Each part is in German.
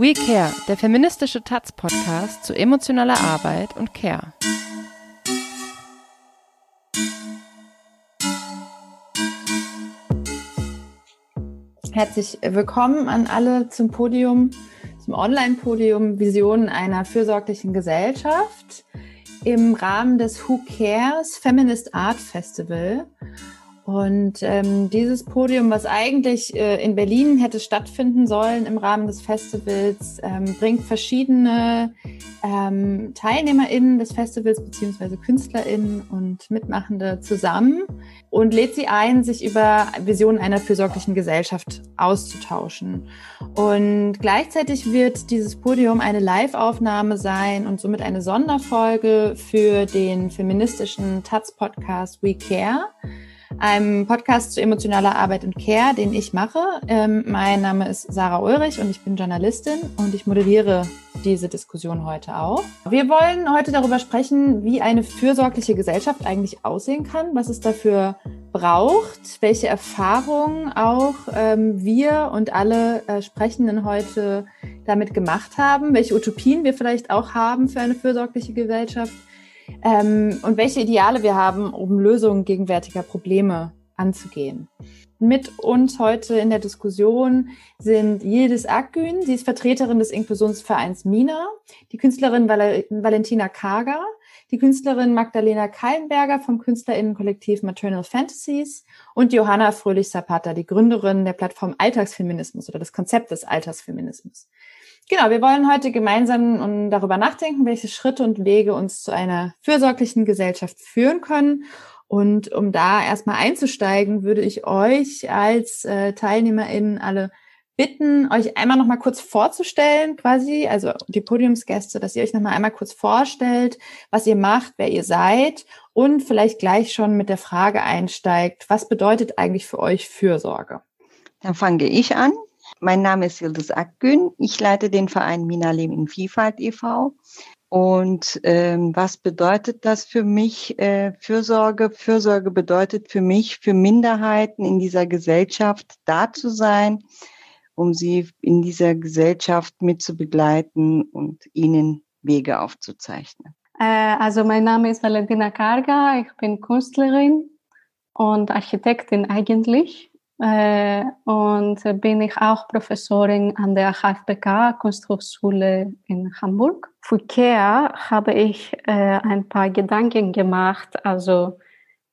We Care, der feministische Taz-Podcast zu emotionaler Arbeit und Care. Herzlich willkommen an alle zum Podium, zum Online-Podium Visionen einer fürsorglichen Gesellschaft im Rahmen des Who Cares Feminist Art Festival. Und ähm, dieses Podium, was eigentlich äh, in Berlin hätte stattfinden sollen im Rahmen des Festivals, ähm, bringt verschiedene ähm, TeilnehmerInnen des Festivals beziehungsweise KünstlerInnen und Mitmachende zusammen und lädt sie ein, sich über Visionen einer fürsorglichen Gesellschaft auszutauschen. Und gleichzeitig wird dieses Podium eine Live-Aufnahme sein und somit eine Sonderfolge für den feministischen Taz-Podcast We Care einem Podcast zu emotionaler Arbeit und Care, den ich mache. Ähm, mein Name ist Sarah Ulrich und ich bin Journalistin und ich moderiere diese Diskussion heute auch. Wir wollen heute darüber sprechen, wie eine fürsorgliche Gesellschaft eigentlich aussehen kann, was es dafür braucht, welche Erfahrungen auch ähm, wir und alle äh, Sprechenden heute damit gemacht haben, welche Utopien wir vielleicht auch haben für eine fürsorgliche Gesellschaft ähm, und welche Ideale wir haben, um Lösungen gegenwärtiger Probleme anzugehen. Mit uns heute in der Diskussion sind Yildiz Akgün, sie ist Vertreterin des Inklusionsvereins MINA, die Künstlerin Val Valentina Kager, die Künstlerin Magdalena Kallenberger vom Künstlerinnenkollektiv Maternal Fantasies und Johanna Fröhlich-Zapata, die Gründerin der Plattform Alltagsfeminismus oder des Konzeptes Alltagsfeminismus. Genau, wir wollen heute gemeinsam darüber nachdenken, welche Schritte und Wege uns zu einer fürsorglichen Gesellschaft führen können. Und um da erstmal einzusteigen, würde ich euch als äh, TeilnehmerInnen alle bitten, euch einmal noch mal kurz vorzustellen, quasi, also die Podiumsgäste, dass ihr euch noch mal einmal kurz vorstellt, was ihr macht, wer ihr seid und vielleicht gleich schon mit der Frage einsteigt, was bedeutet eigentlich für euch Fürsorge? Dann fange ich an. Mein Name ist Yildiz Akgün. Ich leite den Verein Mina Leben in Vielfalt e.V. Und ähm, was bedeutet das für mich? Äh, Fürsorge. Fürsorge bedeutet für mich, für Minderheiten in dieser Gesellschaft da zu sein, um sie in dieser Gesellschaft mitzubegleiten und ihnen Wege aufzuzeichnen. Äh, also mein Name ist Valentina Karga. Ich bin Künstlerin und Architektin eigentlich. Äh, und bin ich auch Professorin an der HFBK Kunsthochschule in Hamburg. Für Care habe ich äh, ein paar Gedanken gemacht. Also,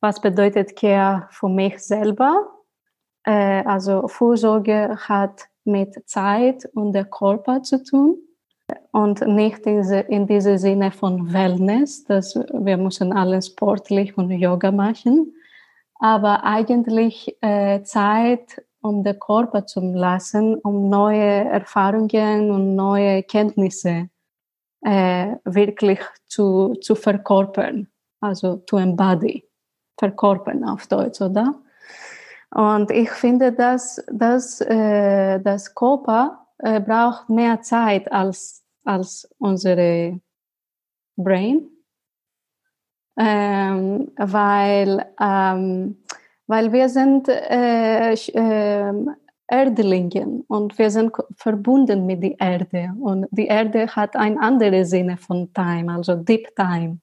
was bedeutet Care für mich selber? Äh, also, Vorsorge hat mit Zeit und der Körper zu tun und nicht diese, in diesem Sinne von Wellness, dass wir müssen alle sportlich und Yoga machen, aber eigentlich äh, Zeit, um den Körper zu lassen, um neue Erfahrungen und neue Kenntnisse äh, wirklich zu, zu verkörpern, also to embody, verkörpern auf Deutsch, oder? Und ich finde, dass, dass äh, das Körper äh, braucht mehr Zeit als, als unsere Brain ähm, weil, ähm, weil wir sind äh, äh, Erdlingen und wir sind verbunden mit der Erde und die Erde hat ein anderes Sinne von Time, also Deep Time,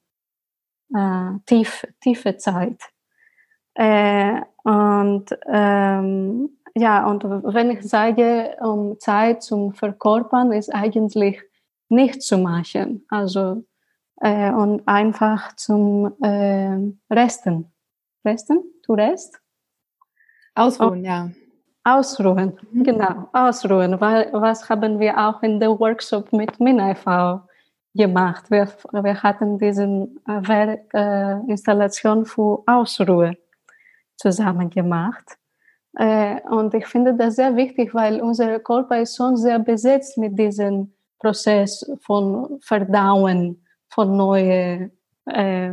äh, tief, tiefe Zeit. Äh, und ähm, ja, und wenn ich sage, um Zeit zum Verkörpern, ist eigentlich nicht zu machen. Also äh, und einfach zum äh, Resten. Resten? To rest? Ausruhen, oh. ja. Ausruhen, mhm. genau, ausruhen. Weil, was haben wir auch in der Workshop mit MINAV gemacht? Wir, wir hatten diese äh, äh, Installation für Ausruhe zusammen gemacht. Äh, und ich finde das sehr wichtig, weil unser Körper ist schon sehr besetzt mit diesem Prozess von Verdauen, von neue, äh,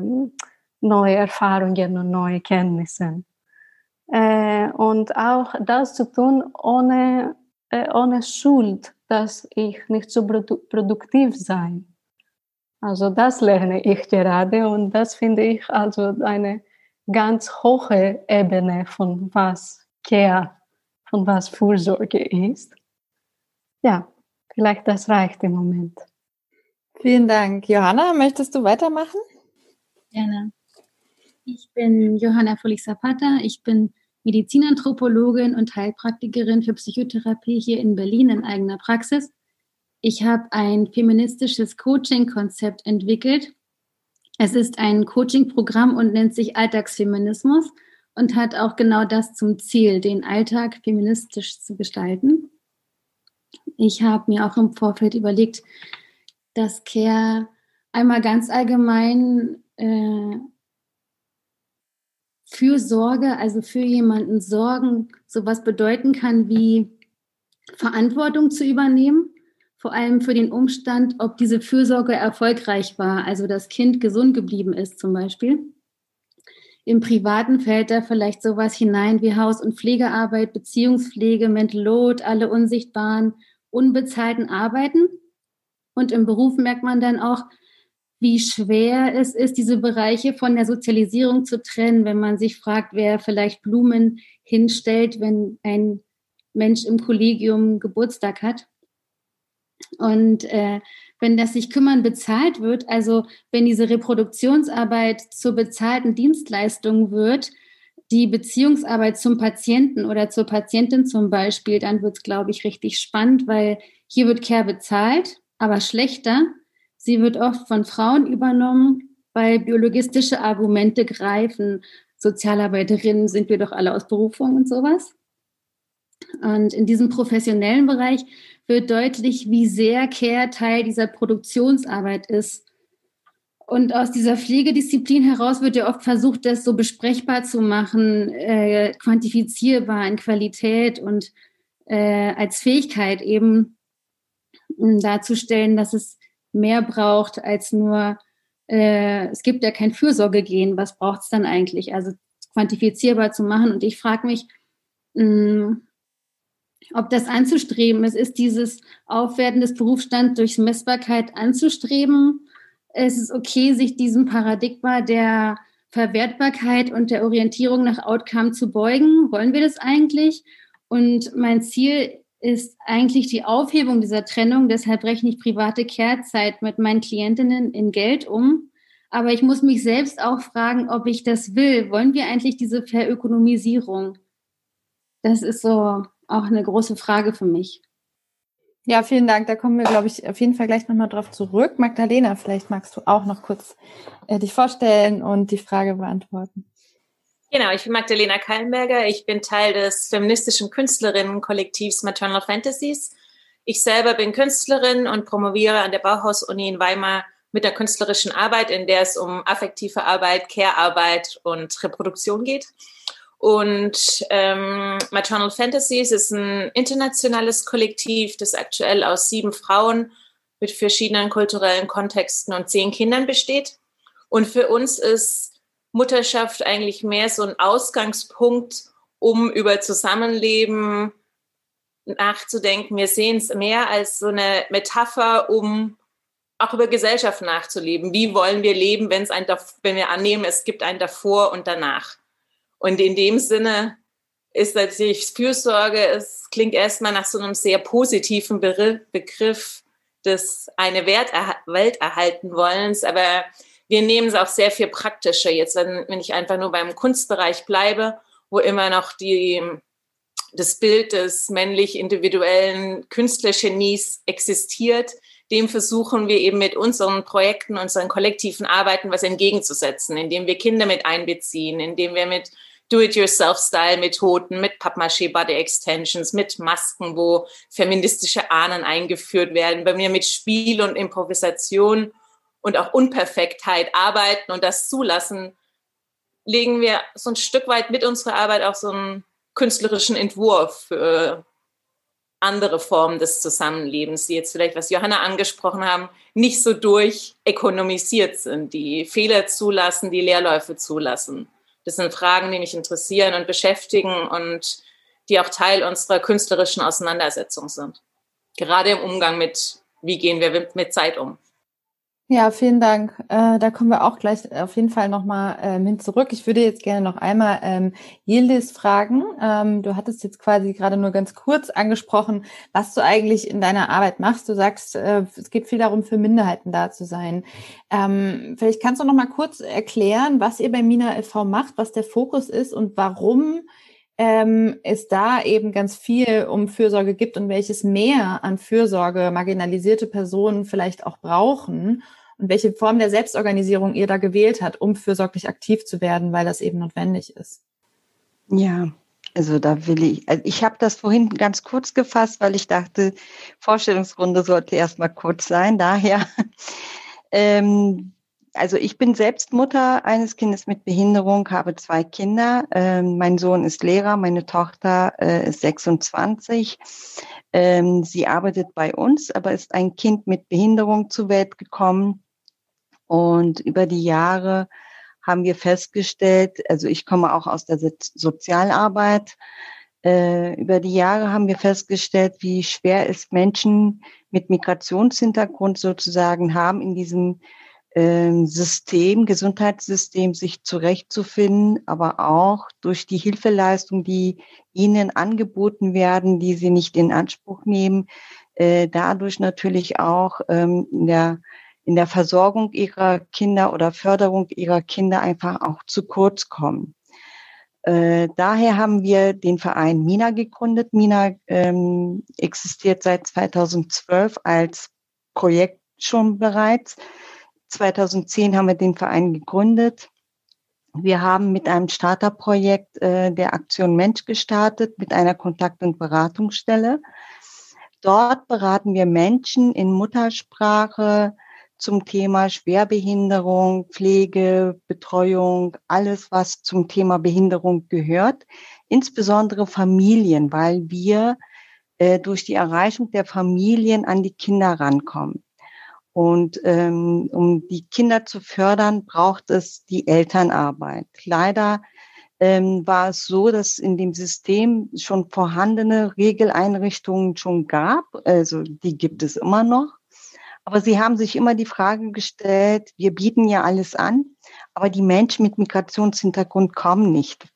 neue Erfahrungen und neue Kenntnissen. Äh, und auch das zu tun ohne, äh, ohne Schuld, dass ich nicht so produ produktiv sein. Also das lerne ich gerade und das finde ich also eine ganz hohe Ebene von was Care, von was Fürsorge ist. Ja, vielleicht das reicht im Moment. Vielen Dank. Johanna, möchtest du weitermachen? Gerne. Ich bin Johanna Folich-Zapata. Ich bin Medizinanthropologin und Heilpraktikerin für Psychotherapie hier in Berlin in eigener Praxis. Ich habe ein feministisches Coaching-Konzept entwickelt. Es ist ein Coaching-Programm und nennt sich Alltagsfeminismus und hat auch genau das zum Ziel, den Alltag feministisch zu gestalten. Ich habe mir auch im Vorfeld überlegt, dass Care einmal ganz allgemein äh, für Sorge, also für jemanden sorgen, sowas bedeuten kann wie Verantwortung zu übernehmen, vor allem für den Umstand, ob diese Fürsorge erfolgreich war, also das Kind gesund geblieben ist zum Beispiel. Im Privaten fällt da vielleicht sowas hinein wie Haus- und Pflegearbeit, Beziehungspflege, Mental Load, alle unsichtbaren, unbezahlten Arbeiten. Und im Beruf merkt man dann auch, wie schwer es ist, diese Bereiche von der Sozialisierung zu trennen, wenn man sich fragt, wer vielleicht Blumen hinstellt, wenn ein Mensch im Kollegium Geburtstag hat. Und äh, wenn das sich kümmern bezahlt wird, also wenn diese Reproduktionsarbeit zur bezahlten Dienstleistung wird, die Beziehungsarbeit zum Patienten oder zur Patientin zum Beispiel, dann wird es, glaube ich, richtig spannend, weil hier wird Care bezahlt, aber schlechter Sie wird oft von Frauen übernommen, weil biologistische Argumente greifen. Sozialarbeiterinnen sind wir doch alle aus Berufung und sowas. Und in diesem professionellen Bereich wird deutlich, wie sehr Care Teil dieser Produktionsarbeit ist. Und aus dieser Pflegedisziplin heraus wird ja oft versucht, das so besprechbar zu machen, äh, quantifizierbar in Qualität und äh, als Fähigkeit eben darzustellen, dass es mehr braucht als nur, äh, es gibt ja kein Fürsorgegehen, was braucht es dann eigentlich? Also quantifizierbar zu machen. Und ich frage mich, hm, ob das anzustreben ist, ist dieses Aufwerten des Berufsstands durch Messbarkeit anzustreben. Es ist okay, sich diesem Paradigma der Verwertbarkeit und der Orientierung nach Outcome zu beugen. Wollen wir das eigentlich? Und mein Ziel ist eigentlich die Aufhebung dieser Trennung. Deshalb rechne ich private Kehrzeit mit meinen Klientinnen in Geld um. Aber ich muss mich selbst auch fragen, ob ich das will. Wollen wir eigentlich diese Verökonomisierung? Das ist so auch eine große Frage für mich. Ja, vielen Dank. Da kommen wir, glaube ich, auf jeden Fall gleich nochmal drauf zurück. Magdalena, vielleicht magst du auch noch kurz äh, dich vorstellen und die Frage beantworten. Genau, ich bin Magdalena Kallenberger. Ich bin Teil des feministischen Künstlerinnenkollektivs Maternal Fantasies. Ich selber bin Künstlerin und promoviere an der Bauhaus-Uni in Weimar mit der künstlerischen Arbeit, in der es um affektive Arbeit, Care-Arbeit und Reproduktion geht. Und ähm, Maternal Fantasies ist ein internationales Kollektiv, das aktuell aus sieben Frauen mit verschiedenen kulturellen Kontexten und zehn Kindern besteht. Und für uns ist Mutterschaft eigentlich mehr so ein Ausgangspunkt, um über Zusammenleben nachzudenken. Wir sehen es mehr als so eine Metapher, um auch über Gesellschaft nachzuleben. Wie wollen wir leben, wenn es ein, wenn wir annehmen, es gibt ein davor und danach. Und in dem Sinne ist natürlich Fürsorge, es klingt erstmal nach so einem sehr positiven Begriff des eine Welt erhalten wollens, aber wir nehmen es auch sehr viel praktischer jetzt, wenn, wenn ich einfach nur beim Kunstbereich bleibe, wo immer noch die, das Bild des männlich individuellen Künstlergenies existiert, dem versuchen wir eben mit unseren Projekten, unseren kollektiven Arbeiten was entgegenzusetzen, indem wir Kinder mit einbeziehen, indem wir mit Do-it-yourself-Style-Methoden, mit Pappmaché Body Extensions, mit Masken, wo feministische Ahnen eingeführt werden, bei mir mit Spiel und Improvisation und auch Unperfektheit arbeiten und das zulassen, legen wir so ein Stück weit mit unserer Arbeit auch so einen künstlerischen Entwurf für andere Formen des Zusammenlebens, die jetzt vielleicht, was Johanna angesprochen haben, nicht so durchökonomisiert sind, die Fehler zulassen, die Leerläufe zulassen. Das sind Fragen, die mich interessieren und beschäftigen und die auch Teil unserer künstlerischen Auseinandersetzung sind. Gerade im Umgang mit, wie gehen wir mit Zeit um. Ja, vielen Dank. Äh, da kommen wir auch gleich auf jeden Fall nochmal ähm, hin zurück. Ich würde jetzt gerne noch einmal ähm, Yildiz fragen. Ähm, du hattest jetzt quasi gerade nur ganz kurz angesprochen, was du eigentlich in deiner Arbeit machst. Du sagst, äh, es geht viel darum, für Minderheiten da zu sein. Ähm, vielleicht kannst du noch mal kurz erklären, was ihr bei Mina e.V. macht, was der Fokus ist und warum ähm, es da eben ganz viel um Fürsorge gibt und welches mehr an Fürsorge marginalisierte Personen vielleicht auch brauchen und welche Form der Selbstorganisierung ihr da gewählt habt, um fürsorglich aktiv zu werden, weil das eben notwendig ist. Ja, also da will ich, also ich habe das vorhin ganz kurz gefasst, weil ich dachte, Vorstellungsrunde sollte erstmal kurz sein. Daher, ähm, also ich bin selbst Mutter eines Kindes mit Behinderung, habe zwei Kinder. Ähm, mein Sohn ist Lehrer, meine Tochter äh, ist 26. Ähm, sie arbeitet bei uns, aber ist ein Kind mit Behinderung zur Welt gekommen. Und über die Jahre haben wir festgestellt, also ich komme auch aus der Sozialarbeit, äh, über die Jahre haben wir festgestellt, wie schwer es Menschen mit Migrationshintergrund sozusagen haben, in diesem äh, System, Gesundheitssystem sich zurechtzufinden, aber auch durch die Hilfeleistung, die ihnen angeboten werden, die sie nicht in Anspruch nehmen, äh, dadurch natürlich auch ähm, in der in der Versorgung ihrer Kinder oder Förderung ihrer Kinder einfach auch zu kurz kommen. Äh, daher haben wir den Verein Mina gegründet. Mina ähm, existiert seit 2012 als Projekt schon bereits. 2010 haben wir den Verein gegründet. Wir haben mit einem Starterprojekt äh, der Aktion Mensch gestartet, mit einer Kontakt- und Beratungsstelle. Dort beraten wir Menschen in Muttersprache, zum Thema Schwerbehinderung, Pflege, Betreuung, alles, was zum Thema Behinderung gehört, insbesondere Familien, weil wir äh, durch die Erreichung der Familien an die Kinder rankommen. Und ähm, um die Kinder zu fördern, braucht es die Elternarbeit. Leider ähm, war es so, dass in dem System schon vorhandene Regeleinrichtungen schon gab. Also die gibt es immer noch. Aber sie haben sich immer die Frage gestellt, wir bieten ja alles an, aber die Menschen mit Migrationshintergrund kommen nicht.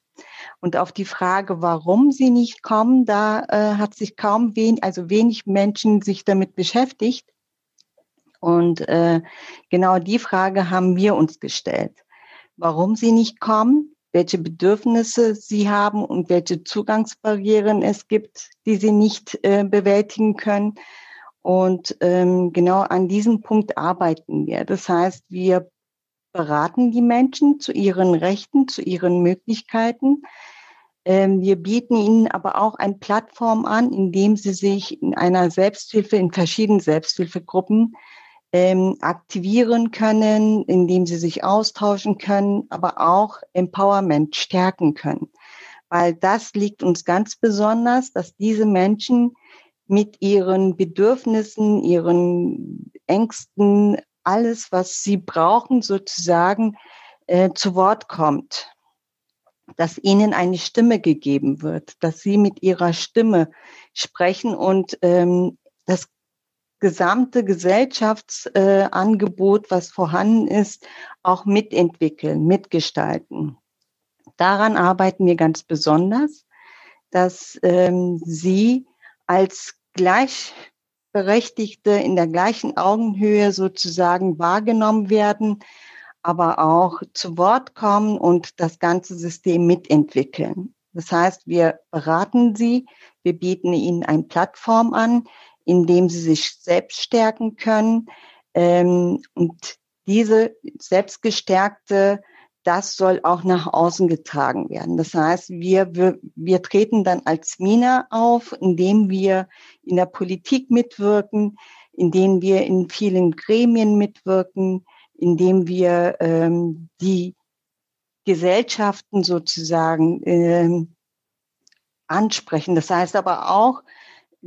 Und auf die Frage, warum sie nicht kommen, da äh, hat sich kaum wenig, also wenig Menschen sich damit beschäftigt. Und äh, genau die Frage haben wir uns gestellt. Warum sie nicht kommen, welche Bedürfnisse sie haben und welche Zugangsbarrieren es gibt, die sie nicht äh, bewältigen können und ähm, genau an diesem Punkt arbeiten wir. Das heißt, wir beraten die Menschen zu ihren Rechten, zu ihren Möglichkeiten. Ähm, wir bieten ihnen aber auch eine Plattform an, in dem sie sich in einer Selbsthilfe, in verschiedenen Selbsthilfegruppen ähm, aktivieren können, indem sie sich austauschen können, aber auch Empowerment stärken können. Weil das liegt uns ganz besonders, dass diese Menschen mit ihren Bedürfnissen, ihren Ängsten, alles, was sie brauchen, sozusagen äh, zu Wort kommt. Dass ihnen eine Stimme gegeben wird, dass sie mit ihrer Stimme sprechen und ähm, das gesamte Gesellschaftsangebot, äh, was vorhanden ist, auch mitentwickeln, mitgestalten. Daran arbeiten wir ganz besonders, dass ähm, sie als Gleichberechtigte in der gleichen Augenhöhe sozusagen wahrgenommen werden, aber auch zu Wort kommen und das ganze System mitentwickeln. Das heißt, wir beraten sie, wir bieten ihnen eine Plattform an, in dem sie sich selbst stärken können. Ähm, und diese selbstgestärkte das soll auch nach außen getragen werden. Das heißt, wir, wir, wir treten dann als Mina auf, indem wir in der Politik mitwirken, indem wir in vielen Gremien mitwirken, indem wir ähm, die Gesellschaften sozusagen ähm, ansprechen. Das heißt aber auch,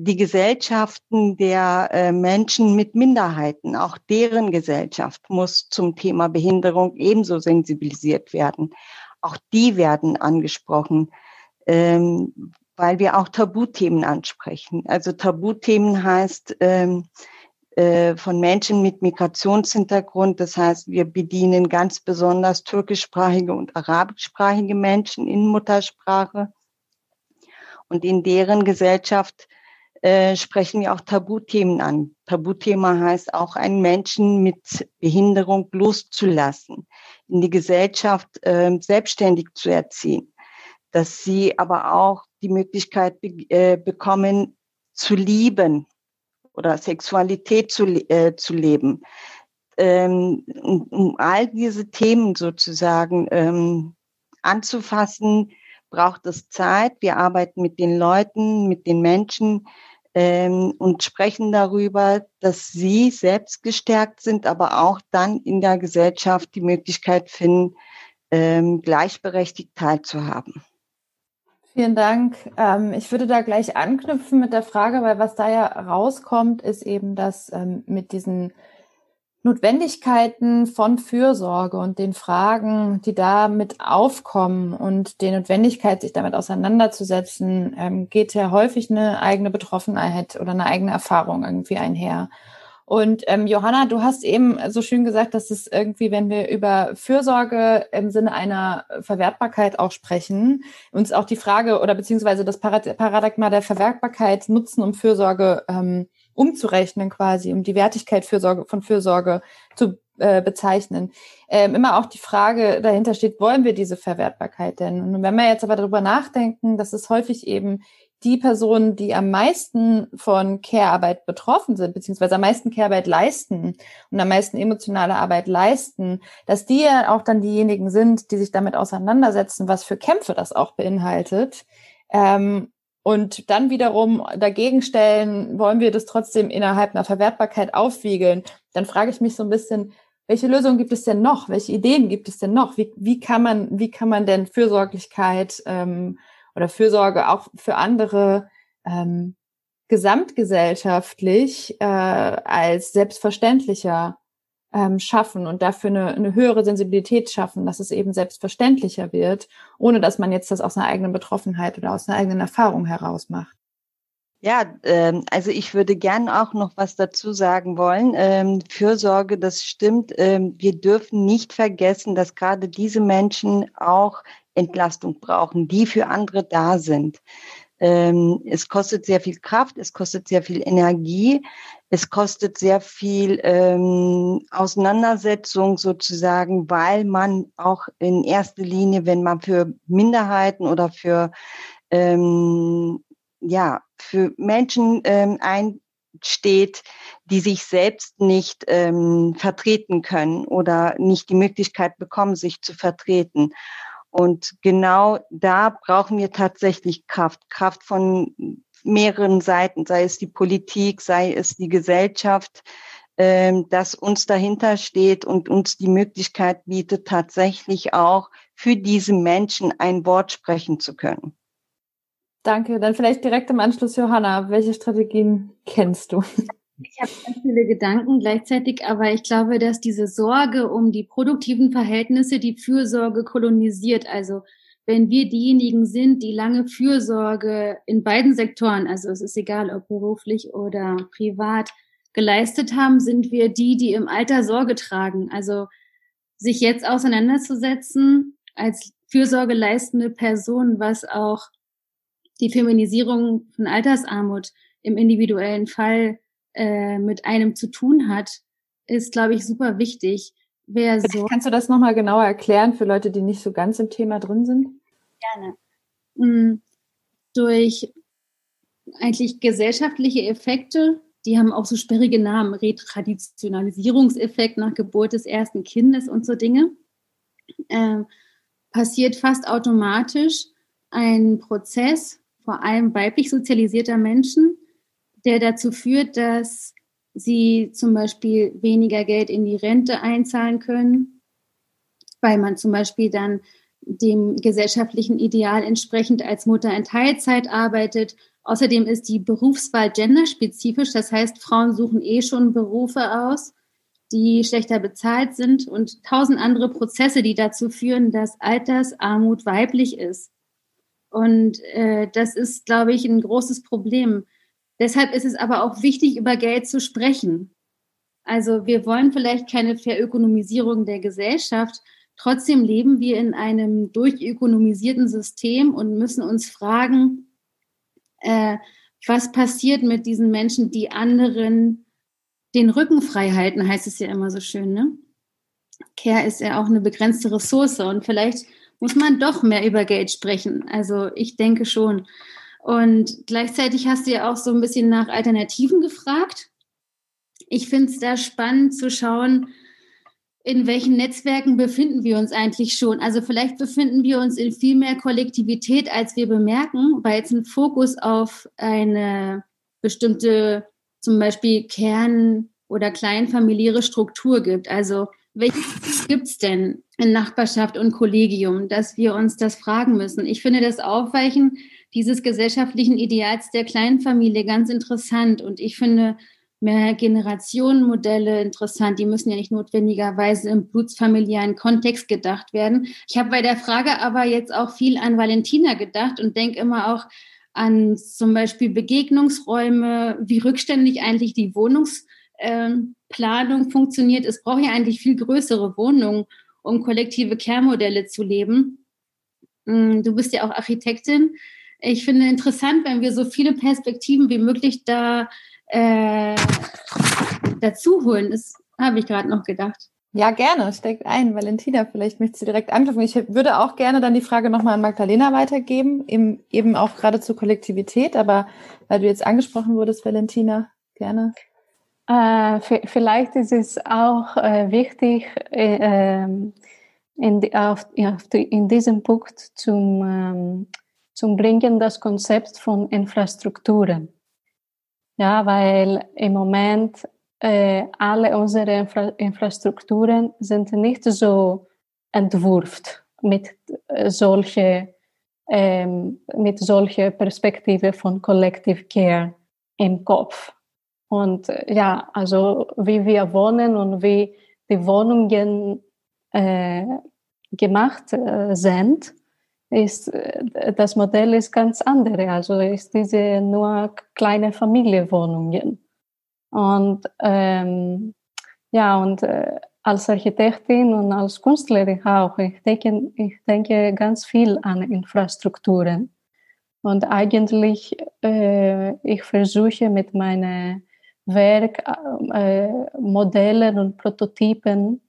die Gesellschaften der äh, Menschen mit Minderheiten, auch deren Gesellschaft muss zum Thema Behinderung ebenso sensibilisiert werden. Auch die werden angesprochen, ähm, weil wir auch Tabuthemen ansprechen. Also Tabuthemen heißt, ähm, äh, von Menschen mit Migrationshintergrund. Das heißt, wir bedienen ganz besonders türkischsprachige und arabischsprachige Menschen in Muttersprache. Und in deren Gesellschaft äh, sprechen wir auch Tabuthemen an. Tabuthema heißt auch, einen Menschen mit Behinderung loszulassen, in die Gesellschaft äh, selbstständig zu erziehen, dass sie aber auch die Möglichkeit be äh, bekommen, zu lieben oder Sexualität zu, äh, zu leben. Ähm, um, um all diese Themen sozusagen ähm, anzufassen, braucht es Zeit. Wir arbeiten mit den Leuten, mit den Menschen ähm, und sprechen darüber, dass sie selbst gestärkt sind, aber auch dann in der Gesellschaft die Möglichkeit finden, ähm, gleichberechtigt teilzuhaben. Vielen Dank. Ähm, ich würde da gleich anknüpfen mit der Frage, weil was da ja rauskommt, ist eben, dass ähm, mit diesen Notwendigkeiten von Fürsorge und den Fragen, die damit aufkommen und die Notwendigkeit, sich damit auseinanderzusetzen, ähm, geht ja häufig eine eigene Betroffenheit oder eine eigene Erfahrung irgendwie einher. Und ähm, Johanna, du hast eben so schön gesagt, dass es irgendwie, wenn wir über Fürsorge im Sinne einer Verwertbarkeit auch sprechen, uns auch die Frage oder beziehungsweise das Paradigma der Verwertbarkeit nutzen, um Fürsorge ähm, umzurechnen quasi, um die Wertigkeit Fürsorge, von Fürsorge zu äh, bezeichnen. Ähm, immer auch die Frage dahinter steht, wollen wir diese Verwertbarkeit denn? Und wenn wir jetzt aber darüber nachdenken, dass es häufig eben die Personen, die am meisten von Care-Arbeit betroffen sind, beziehungsweise am meisten Care-Arbeit leisten und am meisten emotionale Arbeit leisten, dass die ja auch dann diejenigen sind, die sich damit auseinandersetzen, was für Kämpfe das auch beinhaltet. Ähm, und dann wiederum dagegen stellen, wollen wir das trotzdem innerhalb einer Verwertbarkeit aufwiegeln, dann frage ich mich so ein bisschen, welche Lösungen gibt es denn noch? Welche Ideen gibt es denn noch? Wie, wie kann man, wie kann man denn Fürsorglichkeit ähm, oder Fürsorge auch für andere ähm, gesamtgesellschaftlich äh, als selbstverständlicher ähm, schaffen und dafür eine, eine höhere Sensibilität schaffen, dass es eben selbstverständlicher wird, ohne dass man jetzt das aus einer eigenen Betroffenheit oder aus einer eigenen Erfahrung heraus macht. Ja, ähm, also ich würde gern auch noch was dazu sagen wollen. Ähm, Fürsorge, das stimmt. Ähm, wir dürfen nicht vergessen, dass gerade diese Menschen auch Entlastung brauchen, die für andere da sind. Ähm, es kostet sehr viel Kraft, es kostet sehr viel Energie, es kostet sehr viel ähm, Auseinandersetzung sozusagen, weil man auch in erster Linie, wenn man für Minderheiten oder für ähm, ja für Menschen ähm, einsteht, die sich selbst nicht ähm, vertreten können oder nicht die Möglichkeit bekommen, sich zu vertreten. Und genau da brauchen wir tatsächlich Kraft, Kraft von mehreren Seiten, sei es die Politik, sei es die Gesellschaft, ähm, dass uns dahinter steht und uns die Möglichkeit bietet, tatsächlich auch für diese Menschen ein Wort sprechen zu können. Danke. Dann vielleicht direkt im Anschluss, Johanna, welche Strategien kennst du? Ich habe ganz viele Gedanken gleichzeitig, aber ich glaube, dass diese Sorge um die produktiven Verhältnisse die Fürsorge kolonisiert. Also wenn wir diejenigen sind, die lange Fürsorge in beiden Sektoren, also es ist egal, ob beruflich oder privat, geleistet haben, sind wir die, die im Alter Sorge tragen. Also sich jetzt auseinanderzusetzen als Fürsorge leistende Person, was auch die Feminisierung von Altersarmut im individuellen Fall äh, mit einem zu tun hat, ist, glaube ich, super wichtig. Wer so Kannst du das nochmal genauer erklären für Leute, die nicht so ganz im Thema drin sind? Gerne. Mhm. Durch eigentlich gesellschaftliche Effekte, die haben auch so sperrige Namen, Retraditionalisierungseffekt nach Geburt des ersten Kindes und so Dinge, äh, passiert fast automatisch ein Prozess, vor allem weiblich sozialisierter Menschen, der dazu führt, dass sie zum Beispiel weniger Geld in die Rente einzahlen können, weil man zum Beispiel dann dem gesellschaftlichen Ideal entsprechend als Mutter in Teilzeit arbeitet. Außerdem ist die Berufswahl genderspezifisch, das heißt, Frauen suchen eh schon Berufe aus, die schlechter bezahlt sind und tausend andere Prozesse, die dazu führen, dass Altersarmut weiblich ist. Und äh, das ist, glaube ich, ein großes Problem. Deshalb ist es aber auch wichtig, über Geld zu sprechen. Also wir wollen vielleicht keine Verökonomisierung der Gesellschaft. Trotzdem leben wir in einem durchökonomisierten System und müssen uns fragen, äh, was passiert mit diesen Menschen, die anderen den Rücken frei halten, heißt es ja immer so schön. Ne? Care ist ja auch eine begrenzte Ressource und vielleicht muss man doch mehr über Geld sprechen. Also ich denke schon. Und gleichzeitig hast du ja auch so ein bisschen nach Alternativen gefragt. Ich finde es da spannend zu schauen, in welchen Netzwerken befinden wir uns eigentlich schon? Also vielleicht befinden wir uns in viel mehr Kollektivität, als wir bemerken, weil es einen Fokus auf eine bestimmte, zum Beispiel Kern- oder kleinfamiliäre Struktur gibt. Also welche gibt es denn in Nachbarschaft und Kollegium, dass wir uns das fragen müssen? Ich finde das Aufweichen dieses gesellschaftlichen Ideals der Kleinfamilie ganz interessant und ich finde mehr Generationenmodelle interessant. Die müssen ja nicht notwendigerweise im blutsfamiliären Kontext gedacht werden. Ich habe bei der Frage aber jetzt auch viel an Valentina gedacht und denke immer auch an zum Beispiel Begegnungsräume, wie rückständig eigentlich die Wohnungsplanung ähm, funktioniert. Es braucht ja eigentlich viel größere Wohnungen, um kollektive Care-Modelle zu leben. Mm, du bist ja auch Architektin. Ich finde interessant, wenn wir so viele Perspektiven wie möglich da äh, dazu holen. Das habe ich gerade noch gedacht. Ja, gerne. Steckt ein. Valentina, vielleicht möchtest du direkt anknüpfen. Ich würde auch gerne dann die Frage nochmal an Magdalena weitergeben, eben, eben auch gerade zur Kollektivität. Aber weil du jetzt angesprochen wurdest, Valentina, gerne. Äh, vielleicht ist es auch äh, wichtig, äh, ähm, in, die, auf, auf die, in diesem Punkt zum, ähm, zum Bringen das Konzept von Infrastrukturen. Ja, weil im Moment äh, alle unsere Infra Infrastrukturen sind nicht so entwurft mit äh, solche ähm, mit solcher Perspektive von Collective Care im Kopf. Und äh, ja, also wie wir wohnen und wie die Wohnungen äh, gemacht äh, sind, ist, äh, das Modell ist ganz andere. Also ist diese nur kleine Familienwohnungen. Und ähm, ja, und äh, als Architektin und als Künstlerin auch, ich denke, ich denke ganz viel an Infrastrukturen. Und eigentlich, äh, ich versuche mit meinen Werk, äh, Modellen und Prototypen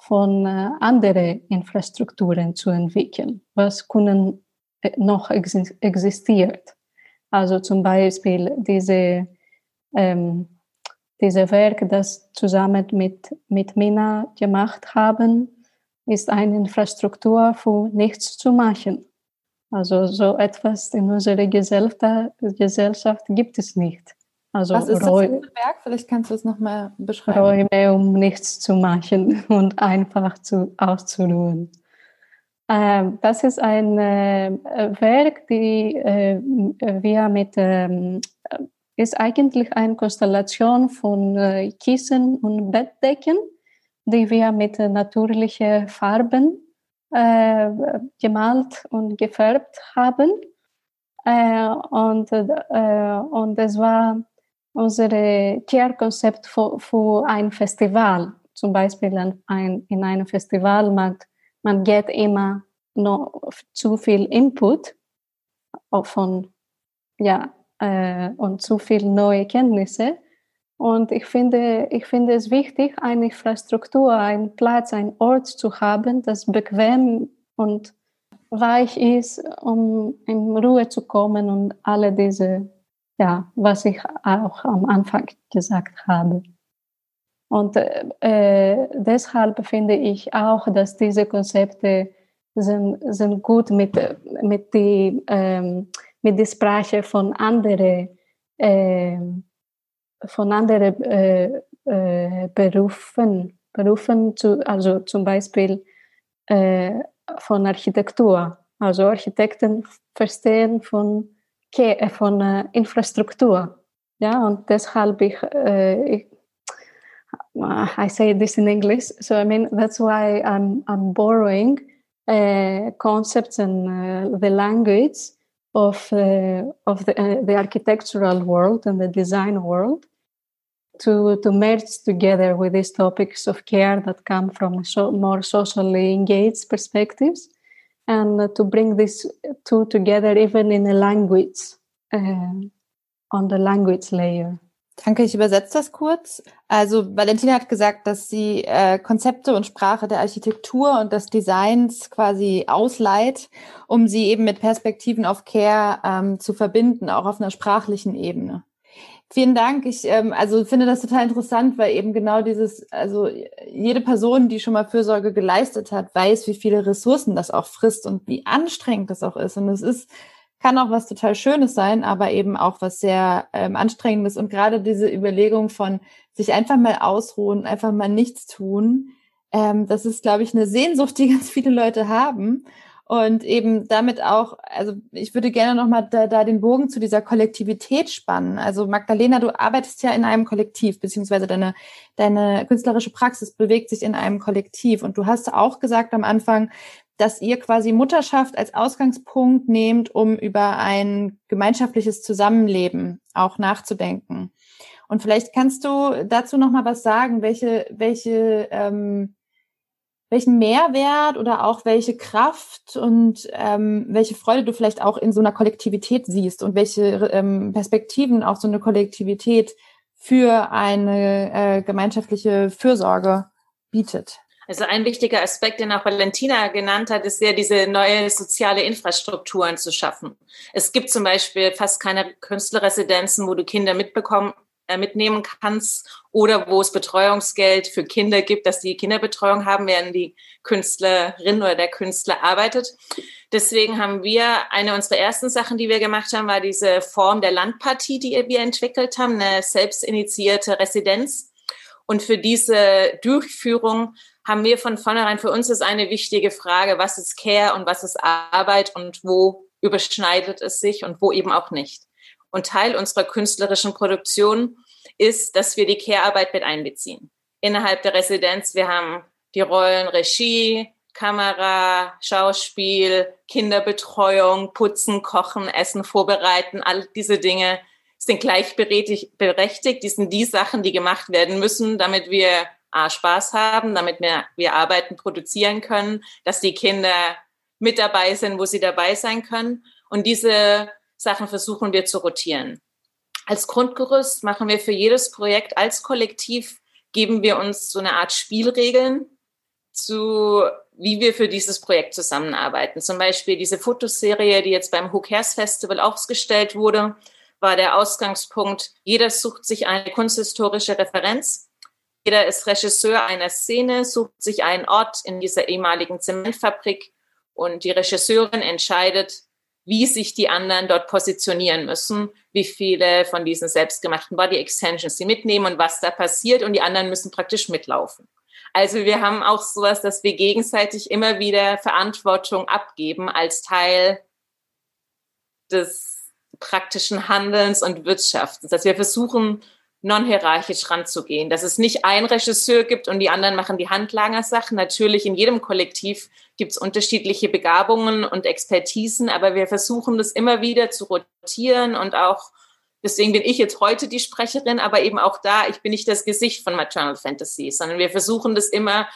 von äh, anderen Infrastrukturen zu entwickeln. Was können äh, noch existiert? Also zum Beispiel diese, ähm, diese Werk, das zusammen mit, mit Mina gemacht haben, ist eine Infrastruktur für nichts zu machen. Also so etwas in unserer Gesellschaft, Gesellschaft gibt es nicht. Also Was ist Räu das für ein Werk? Vielleicht kannst du es nochmal beschreiben. Räume, um nichts zu machen und einfach zu, auszuruhen. Ähm, das ist ein äh, Werk, die äh, wir mit, äh, ist eigentlich eine Konstellation von äh, Kissen und Bettdecken, die wir mit natürlichen Farben äh, gemalt und gefärbt haben. Äh, und, und es war unsere Care-Konzept für, für ein Festival. Zum Beispiel ein, in einem Festival, man, man geht immer noch zu viel Input von, ja, äh, und zu viel neue Kenntnisse. Und ich finde, ich finde es wichtig, eine Infrastruktur, einen Platz, einen Ort zu haben, das bequem und weich ist, um in Ruhe zu kommen und alle diese ja, was ich auch am Anfang gesagt habe. Und äh, deshalb finde ich auch, dass diese Konzepte sind, sind gut mit, mit, die, ähm, mit der Sprache von anderen, äh, von anderen äh, äh, Berufen, Berufen zu, also zum Beispiel äh, von Architektur. Also Architekten verstehen von äh, von äh, Infrastruktur. Ja, und deshalb ich, äh, ich I say this in English, so I mean that's why I'm I'm borrowing uh, concepts and uh, the language of uh, of the, the architectural world and the design world to, to merge together with these topics of care that come from so, more socially engaged perspectives and to bring these two together even in a language, uh, on the language layer. Danke, ich übersetze das kurz. Also Valentina hat gesagt, dass sie äh, Konzepte und Sprache der Architektur und des Designs quasi ausleiht, um sie eben mit Perspektiven auf Care ähm, zu verbinden, auch auf einer sprachlichen Ebene. Vielen Dank. Ich ähm, also finde das total interessant, weil eben genau dieses, also jede Person, die schon mal Fürsorge geleistet hat, weiß, wie viele Ressourcen das auch frisst und wie anstrengend das auch ist. Und es ist kann auch was total Schönes sein, aber eben auch was sehr ähm, Anstrengendes. Und gerade diese Überlegung von sich einfach mal ausruhen, einfach mal nichts tun, ähm, das ist, glaube ich, eine Sehnsucht, die ganz viele Leute haben. Und eben damit auch, also ich würde gerne nochmal da, da den Bogen zu dieser Kollektivität spannen. Also Magdalena, du arbeitest ja in einem Kollektiv, beziehungsweise deine, deine künstlerische Praxis bewegt sich in einem Kollektiv. Und du hast auch gesagt am Anfang, dass ihr quasi Mutterschaft als Ausgangspunkt nehmt, um über ein gemeinschaftliches Zusammenleben auch nachzudenken. Und vielleicht kannst du dazu noch mal was sagen, welche, welche, ähm, welchen Mehrwert oder auch welche Kraft und ähm, welche Freude du vielleicht auch in so einer Kollektivität siehst und welche ähm, Perspektiven auch so eine Kollektivität für eine äh, gemeinschaftliche Fürsorge bietet. Also ein wichtiger Aspekt, den auch Valentina genannt hat, ist ja diese neue soziale Infrastrukturen zu schaffen. Es gibt zum Beispiel fast keine Künstlerresidenzen, wo du Kinder mitbekommen, mitnehmen kannst oder wo es Betreuungsgeld für Kinder gibt, dass die Kinderbetreuung haben, während die Künstlerin oder der Künstler arbeitet. Deswegen haben wir eine unserer ersten Sachen, die wir gemacht haben, war diese Form der Landpartie, die wir entwickelt haben, eine selbstinitiierte Residenz. Und für diese Durchführung haben wir von vornherein, für uns ist eine wichtige Frage, was ist Care und was ist Arbeit und wo überschneidet es sich und wo eben auch nicht. Und Teil unserer künstlerischen Produktion ist, dass wir die Care-Arbeit mit einbeziehen. Innerhalb der Residenz, wir haben die Rollen Regie, Kamera, Schauspiel, Kinderbetreuung, Putzen, Kochen, Essen vorbereiten, all diese Dinge sind gleichberechtigt. Die sind die Sachen, die gemacht werden müssen, damit wir A, Spaß haben, damit wir, wir Arbeiten produzieren können, dass die Kinder mit dabei sind, wo sie dabei sein können. Und diese Sachen versuchen wir zu rotieren. Als Grundgerüst machen wir für jedes Projekt als Kollektiv, geben wir uns so eine Art Spielregeln zu, wie wir für dieses Projekt zusammenarbeiten. Zum Beispiel diese Fotoserie, die jetzt beim Who Cares Festival ausgestellt wurde, war der Ausgangspunkt, jeder sucht sich eine kunsthistorische Referenz jeder ist Regisseur einer Szene, sucht sich einen Ort in dieser ehemaligen Zementfabrik und die Regisseurin entscheidet, wie sich die anderen dort positionieren müssen, wie viele von diesen selbstgemachten Body Extensions sie mitnehmen und was da passiert und die anderen müssen praktisch mitlaufen. Also wir haben auch sowas, dass wir gegenseitig immer wieder Verantwortung abgeben als Teil des praktischen Handelns und Wirtschaftens. Dass wir versuchen, non-hierarchisch ranzugehen, dass es nicht ein Regisseur gibt und die anderen machen die Handlanger-Sachen. Natürlich in jedem Kollektiv gibt es unterschiedliche Begabungen und Expertisen, aber wir versuchen das immer wieder zu rotieren und auch, deswegen bin ich jetzt heute die Sprecherin, aber eben auch da, ich bin nicht das Gesicht von Maternal Fantasy, sondern wir versuchen das immer,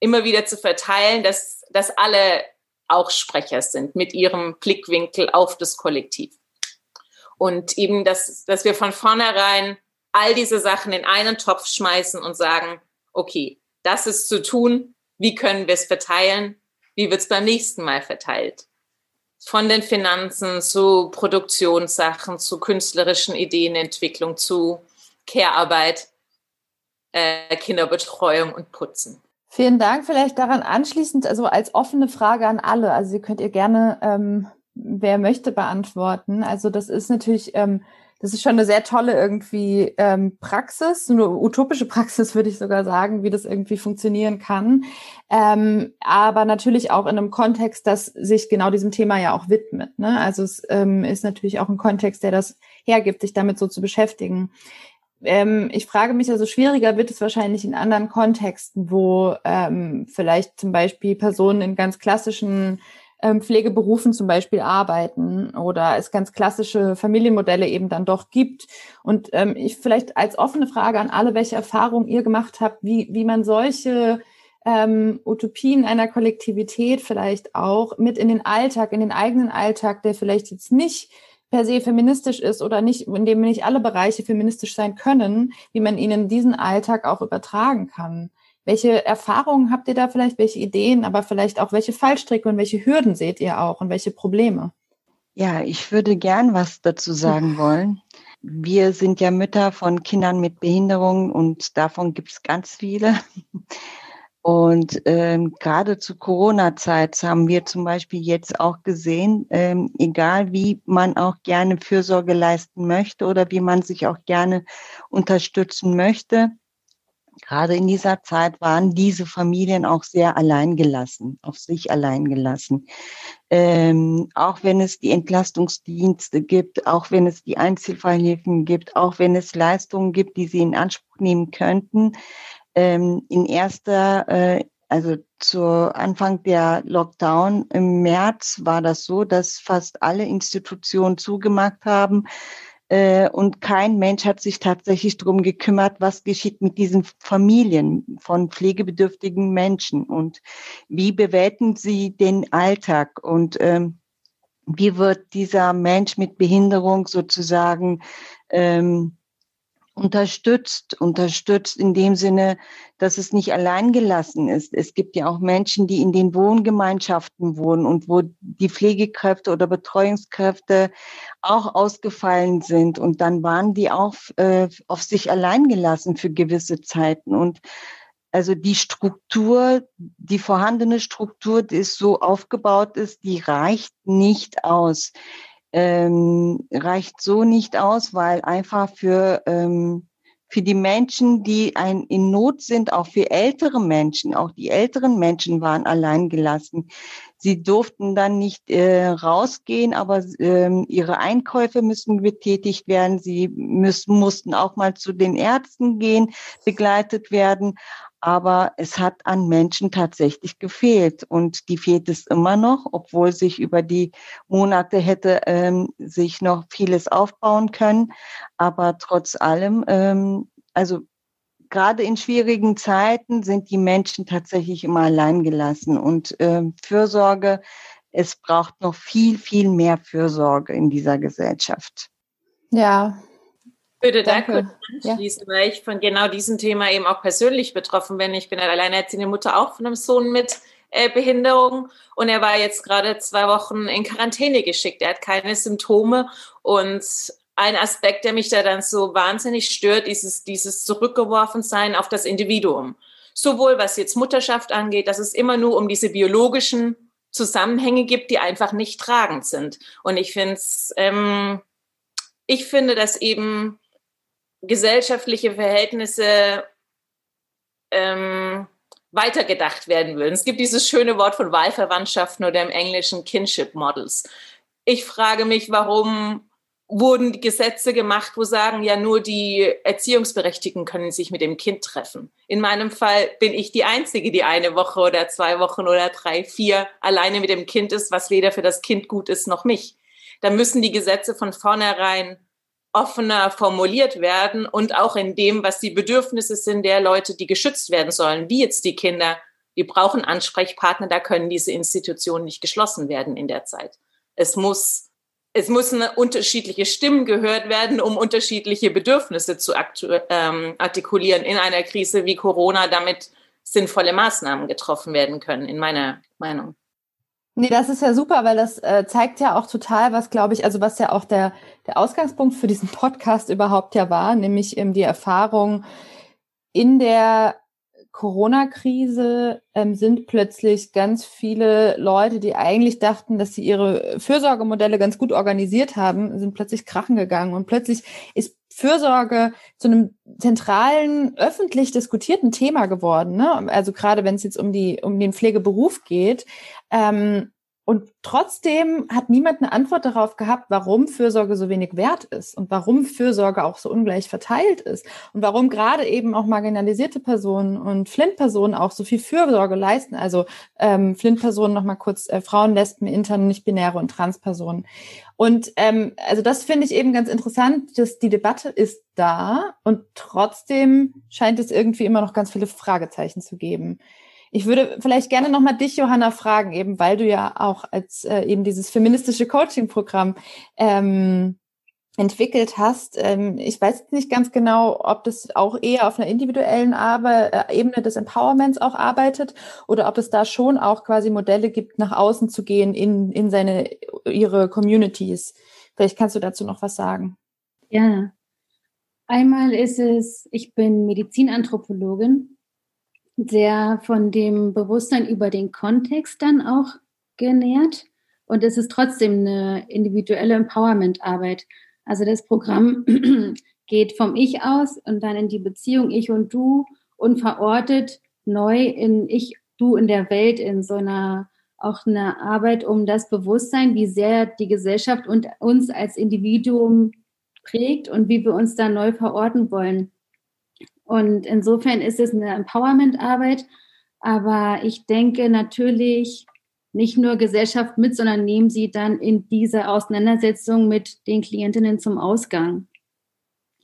immer wieder zu verteilen, dass, dass alle auch Sprecher sind mit ihrem Blickwinkel auf das Kollektiv. Und eben, dass, dass wir von vornherein all diese Sachen in einen Topf schmeißen und sagen, okay, das ist zu tun, wie können wir es verteilen, wie wird es beim nächsten Mal verteilt. Von den Finanzen zu Produktionssachen, zu künstlerischen Ideenentwicklung, zu Care-Arbeit, äh, Kinderbetreuung und Putzen. Vielen Dank. Vielleicht daran anschließend, also als offene Frage an alle. Also Sie könnt ihr gerne, ähm, wer möchte, beantworten. Also das ist natürlich ähm, das ist schon eine sehr tolle irgendwie ähm, Praxis, eine utopische Praxis würde ich sogar sagen, wie das irgendwie funktionieren kann. Ähm, aber natürlich auch in einem Kontext, das sich genau diesem Thema ja auch widmet. Ne? Also es ähm, ist natürlich auch ein Kontext, der das hergibt, sich damit so zu beschäftigen. Ähm, ich frage mich also, schwieriger wird es wahrscheinlich in anderen Kontexten, wo ähm, vielleicht zum Beispiel Personen in ganz klassischen ähm, Pflegeberufen zum Beispiel arbeiten oder es ganz klassische Familienmodelle eben dann doch gibt. Und ähm, ich vielleicht als offene Frage an alle, welche Erfahrungen ihr gemacht habt, wie, wie man solche ähm, Utopien einer Kollektivität vielleicht auch mit in den Alltag, in den eigenen Alltag, der vielleicht jetzt nicht per se feministisch ist oder nicht, in dem nicht alle Bereiche feministisch sein können, wie man ihnen diesen Alltag auch übertragen kann. Welche Erfahrungen habt ihr da vielleicht, welche Ideen, aber vielleicht auch welche Fallstricke und welche Hürden seht ihr auch und welche Probleme? Ja, ich würde gern was dazu sagen wollen. Wir sind ja Mütter von Kindern mit Behinderung und davon gibt es ganz viele. Und ähm, gerade zu Corona-Zeit haben wir zum Beispiel jetzt auch gesehen, ähm, egal wie man auch gerne Fürsorge leisten möchte oder wie man sich auch gerne unterstützen möchte, gerade in dieser Zeit waren diese Familien auch sehr alleingelassen, auf sich alleingelassen. Ähm, auch wenn es die Entlastungsdienste gibt, auch wenn es die Einzelfallhilfen gibt, auch wenn es Leistungen gibt, die sie in Anspruch nehmen könnten, ähm, in erster, äh, also zu Anfang der Lockdown im März war das so, dass fast alle Institutionen zugemacht haben. Äh, und kein Mensch hat sich tatsächlich darum gekümmert, was geschieht mit diesen Familien von pflegebedürftigen Menschen und wie bewältigen sie den Alltag? Und ähm, wie wird dieser Mensch mit Behinderung sozusagen ähm, unterstützt, unterstützt in dem Sinne, dass es nicht allein gelassen ist. Es gibt ja auch Menschen, die in den Wohngemeinschaften wohnen und wo die Pflegekräfte oder Betreuungskräfte auch ausgefallen sind und dann waren die auch äh, auf sich allein gelassen für gewisse Zeiten und also die Struktur, die vorhandene Struktur, die ist so aufgebaut ist, die reicht nicht aus ähm, reicht so nicht aus, weil einfach für, ähm, für die Menschen, die ein, in Not sind, auch für ältere Menschen, auch die älteren Menschen waren allein gelassen. Sie durften dann nicht äh, rausgehen, aber ähm, ihre Einkäufe müssen betätigt werden. Sie müssen, mussten auch mal zu den Ärzten gehen, begleitet werden aber es hat an Menschen tatsächlich gefehlt und die fehlt es immer noch, obwohl sich über die Monate hätte ähm, sich noch vieles aufbauen können. Aber trotz allem, ähm, also gerade in schwierigen Zeiten sind die Menschen tatsächlich immer allein gelassen und ähm, Fürsorge, es braucht noch viel, viel mehr Fürsorge in dieser Gesellschaft. Ja, würde da kurz anschließen, ja. weil ich von genau diesem Thema eben auch persönlich betroffen bin. Ich bin eine alleinerziehende Mutter auch von einem Sohn mit äh, Behinderung und er war jetzt gerade zwei Wochen in Quarantäne geschickt. Er hat keine Symptome und ein Aspekt, der mich da dann so wahnsinnig stört, dieses, dieses Zurückgeworfensein auf das Individuum. Sowohl was jetzt Mutterschaft angeht, dass es immer nur um diese biologischen Zusammenhänge gibt, die einfach nicht tragend sind. Und ich finde es, ähm, ich finde, dass eben gesellschaftliche Verhältnisse ähm, weitergedacht werden würden. Es gibt dieses schöne Wort von Wahlverwandtschaften oder im Englischen Kinship Models. Ich frage mich, warum wurden Gesetze gemacht, wo sagen, ja, nur die Erziehungsberechtigten können sich mit dem Kind treffen. In meinem Fall bin ich die Einzige, die eine Woche oder zwei Wochen oder drei, vier alleine mit dem Kind ist, was weder für das Kind gut ist noch mich. Da müssen die Gesetze von vornherein offener formuliert werden und auch in dem, was die Bedürfnisse sind der Leute, die geschützt werden sollen, wie jetzt die Kinder. Die brauchen Ansprechpartner, da können diese Institutionen nicht geschlossen werden in der Zeit. Es muss, es müssen unterschiedliche Stimmen gehört werden, um unterschiedliche Bedürfnisse zu ähm, artikulieren in einer Krise wie Corona, damit sinnvolle Maßnahmen getroffen werden können, in meiner Meinung. Nee, das ist ja super, weil das äh, zeigt ja auch total, was glaube ich, also was ja auch der, der Ausgangspunkt für diesen Podcast überhaupt ja war, nämlich eben die Erfahrung in der Corona-Krise ähm, sind plötzlich ganz viele Leute, die eigentlich dachten, dass sie ihre Fürsorgemodelle ganz gut organisiert haben, sind plötzlich krachen gegangen und plötzlich ist Fürsorge zu einem zentralen, öffentlich diskutierten Thema geworden. Ne? Also gerade wenn es jetzt um die um den Pflegeberuf geht, ähm, und trotzdem hat niemand eine Antwort darauf gehabt, warum Fürsorge so wenig wert ist und warum Fürsorge auch so ungleich verteilt ist und warum gerade eben auch marginalisierte Personen und Flint-Personen auch so viel Fürsorge leisten. Also ähm, Flint-Personen nochmal kurz äh, Frauen, Lesben, Intern, nicht-binäre und Trans-Personen. Und ähm, also das finde ich eben ganz interessant, dass die Debatte ist da und trotzdem scheint es irgendwie immer noch ganz viele Fragezeichen zu geben. Ich würde vielleicht gerne nochmal dich, Johanna, fragen, eben weil du ja auch als äh, eben dieses feministische Coaching-Programm ähm, entwickelt hast. Ähm, ich weiß nicht ganz genau, ob das auch eher auf einer individuellen Arbe äh, Ebene des Empowerments auch arbeitet oder ob es da schon auch quasi Modelle gibt, nach außen zu gehen in, in seine, ihre Communities. Vielleicht kannst du dazu noch was sagen. Ja. Einmal ist es, ich bin Medizinanthropologin sehr von dem Bewusstsein über den Kontext dann auch genährt. Und es ist trotzdem eine individuelle Empowerment-Arbeit. Also das Programm geht vom Ich aus und dann in die Beziehung Ich und Du und verortet neu in Ich, Du in der Welt in so einer auch eine Arbeit um das Bewusstsein, wie sehr die Gesellschaft und uns als Individuum prägt und wie wir uns da neu verorten wollen. Und insofern ist es eine Empowerment-Arbeit. Aber ich denke natürlich nicht nur Gesellschaft mit, sondern nehmen sie dann in diese Auseinandersetzung mit den Klientinnen zum Ausgang.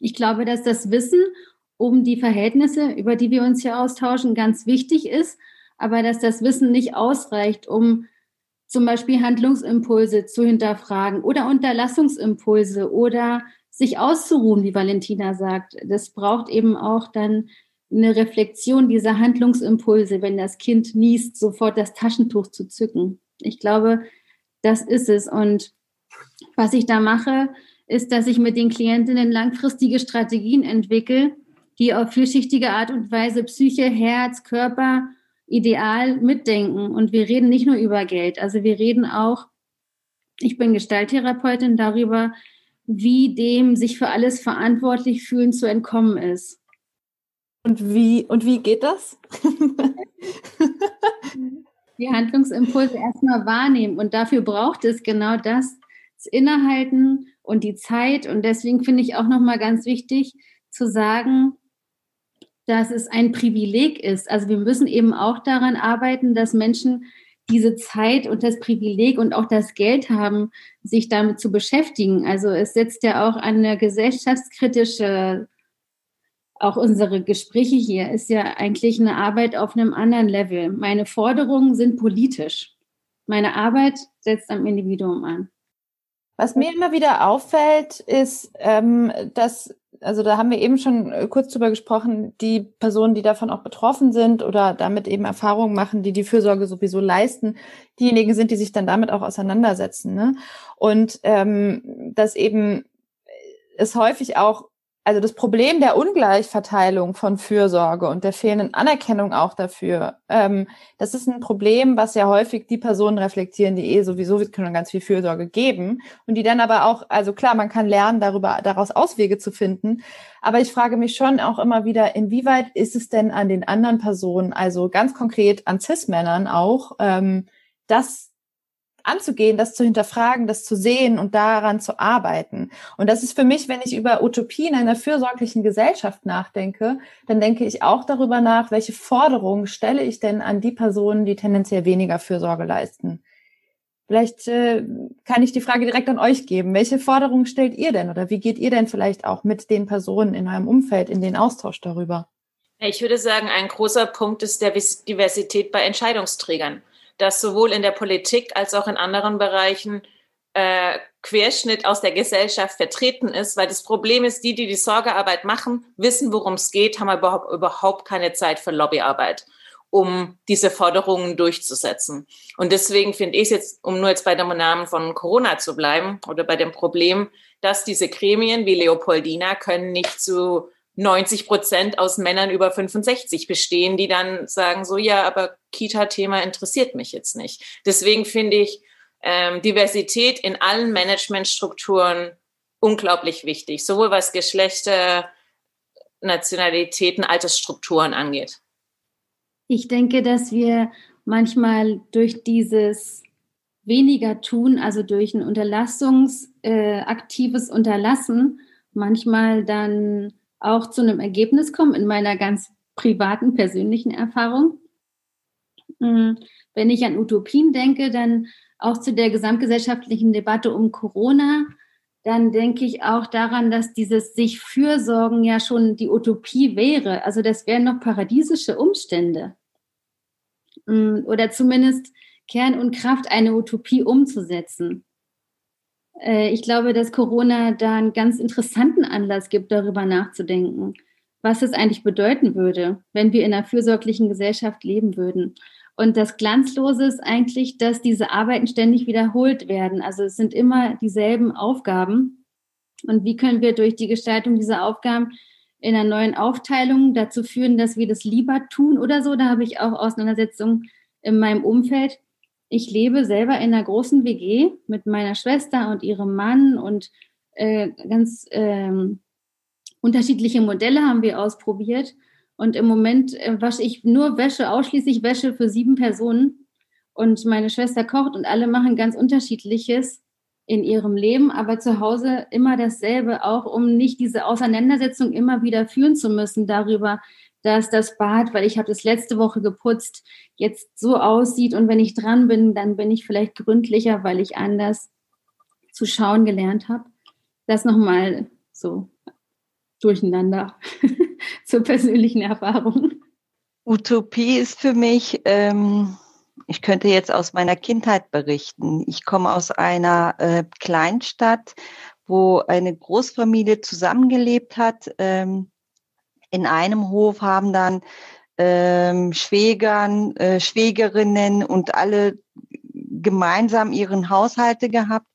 Ich glaube, dass das Wissen um die Verhältnisse, über die wir uns hier austauschen, ganz wichtig ist, aber dass das Wissen nicht ausreicht, um zum Beispiel Handlungsimpulse zu hinterfragen oder Unterlassungsimpulse oder sich auszuruhen, wie Valentina sagt. Das braucht eben auch dann eine Reflexion dieser Handlungsimpulse, wenn das Kind niest, sofort das Taschentuch zu zücken. Ich glaube, das ist es. Und was ich da mache, ist, dass ich mit den Klientinnen langfristige Strategien entwickle, die auf vielschichtige Art und Weise Psyche, Herz, Körper, Ideal mitdenken. Und wir reden nicht nur über Geld. Also wir reden auch, ich bin Gestalttherapeutin, darüber, wie dem sich für alles verantwortlich fühlen zu entkommen ist. Und wie, und wie geht das? die Handlungsimpulse erstmal wahrnehmen. Und dafür braucht es genau das, das Innehalten und die Zeit. Und deswegen finde ich auch nochmal ganz wichtig zu sagen, dass es ein Privileg ist. Also wir müssen eben auch daran arbeiten, dass Menschen diese Zeit und das Privileg und auch das Geld haben, sich damit zu beschäftigen. Also es setzt ja auch eine gesellschaftskritische, auch unsere Gespräche hier, ist ja eigentlich eine Arbeit auf einem anderen Level. Meine Forderungen sind politisch. Meine Arbeit setzt am Individuum an. Was mir immer wieder auffällt, ist, ähm, dass also da haben wir eben schon äh, kurz drüber gesprochen, die Personen, die davon auch betroffen sind oder damit eben Erfahrungen machen, die die Fürsorge sowieso leisten, diejenigen sind, die sich dann damit auch auseinandersetzen. Ne? Und ähm, dass eben es häufig auch also das Problem der Ungleichverteilung von Fürsorge und der fehlenden Anerkennung auch dafür, ähm, das ist ein Problem, was ja häufig die Personen reflektieren, die eh sowieso können ganz viel Fürsorge geben und die dann aber auch, also klar, man kann lernen, darüber daraus Auswege zu finden, aber ich frage mich schon auch immer wieder, inwieweit ist es denn an den anderen Personen, also ganz konkret an Cis-Männern auch, ähm, das anzugehen, das zu hinterfragen, das zu sehen und daran zu arbeiten. Und das ist für mich, wenn ich über Utopien einer fürsorglichen Gesellschaft nachdenke, dann denke ich auch darüber nach, welche Forderungen stelle ich denn an die Personen, die tendenziell weniger Fürsorge leisten. Vielleicht äh, kann ich die Frage direkt an euch geben. Welche Forderungen stellt ihr denn oder wie geht ihr denn vielleicht auch mit den Personen in eurem Umfeld in den Austausch darüber? Ich würde sagen, ein großer Punkt ist der Diversität bei Entscheidungsträgern dass sowohl in der Politik als auch in anderen Bereichen äh, Querschnitt aus der Gesellschaft vertreten ist, weil das Problem ist, die, die die Sorgearbeit machen, wissen, worum es geht, haben aber überhaupt keine Zeit für Lobbyarbeit, um diese Forderungen durchzusetzen. Und deswegen finde ich es jetzt, um nur jetzt bei dem Namen von Corona zu bleiben oder bei dem Problem, dass diese Gremien wie Leopoldina können nicht zu 90 Prozent aus Männern über 65 bestehen, die dann sagen so, ja, aber Kita-Thema interessiert mich jetzt nicht. Deswegen finde ich ähm, Diversität in allen Managementstrukturen unglaublich wichtig, sowohl was Geschlechter, Nationalitäten, Altersstrukturen angeht. Ich denke, dass wir manchmal durch dieses weniger tun, also durch ein unterlassungsaktives äh, Unterlassen, manchmal dann auch zu einem Ergebnis kommen in meiner ganz privaten, persönlichen Erfahrung. Hm, wenn ich an Utopien denke, dann auch zu der gesamtgesellschaftlichen Debatte um Corona, dann denke ich auch daran, dass dieses sich fürsorgen ja schon die Utopie wäre. Also das wären noch paradiesische Umstände. Hm, oder zumindest Kern und Kraft, eine Utopie umzusetzen. Äh, ich glaube, dass Corona da einen ganz interessanten Anlass gibt, darüber nachzudenken, was es eigentlich bedeuten würde, wenn wir in einer fürsorglichen Gesellschaft leben würden. Und das Glanzlose ist eigentlich, dass diese Arbeiten ständig wiederholt werden. Also es sind immer dieselben Aufgaben. Und wie können wir durch die Gestaltung dieser Aufgaben in einer neuen Aufteilung dazu führen, dass wir das lieber tun oder so? Da habe ich auch Auseinandersetzungen in meinem Umfeld. Ich lebe selber in einer großen WG mit meiner Schwester und ihrem Mann und äh, ganz ähm, unterschiedliche Modelle haben wir ausprobiert. Und im Moment äh, wasche ich nur Wäsche, ausschließlich Wäsche für sieben Personen. Und meine Schwester kocht und alle machen ganz unterschiedliches in ihrem Leben, aber zu Hause immer dasselbe, auch um nicht diese Auseinandersetzung immer wieder führen zu müssen darüber, dass das Bad, weil ich habe das letzte Woche geputzt, jetzt so aussieht und wenn ich dran bin, dann bin ich vielleicht gründlicher, weil ich anders zu schauen gelernt habe. Das nochmal so durcheinander zur persönlichen Erfahrung. Utopie ist für mich, ähm, ich könnte jetzt aus meiner Kindheit berichten. Ich komme aus einer äh, Kleinstadt, wo eine Großfamilie zusammengelebt hat. Ähm, in einem Hof haben dann ähm, Schwägern, äh, Schwägerinnen und alle gemeinsam ihren Haushalte gehabt.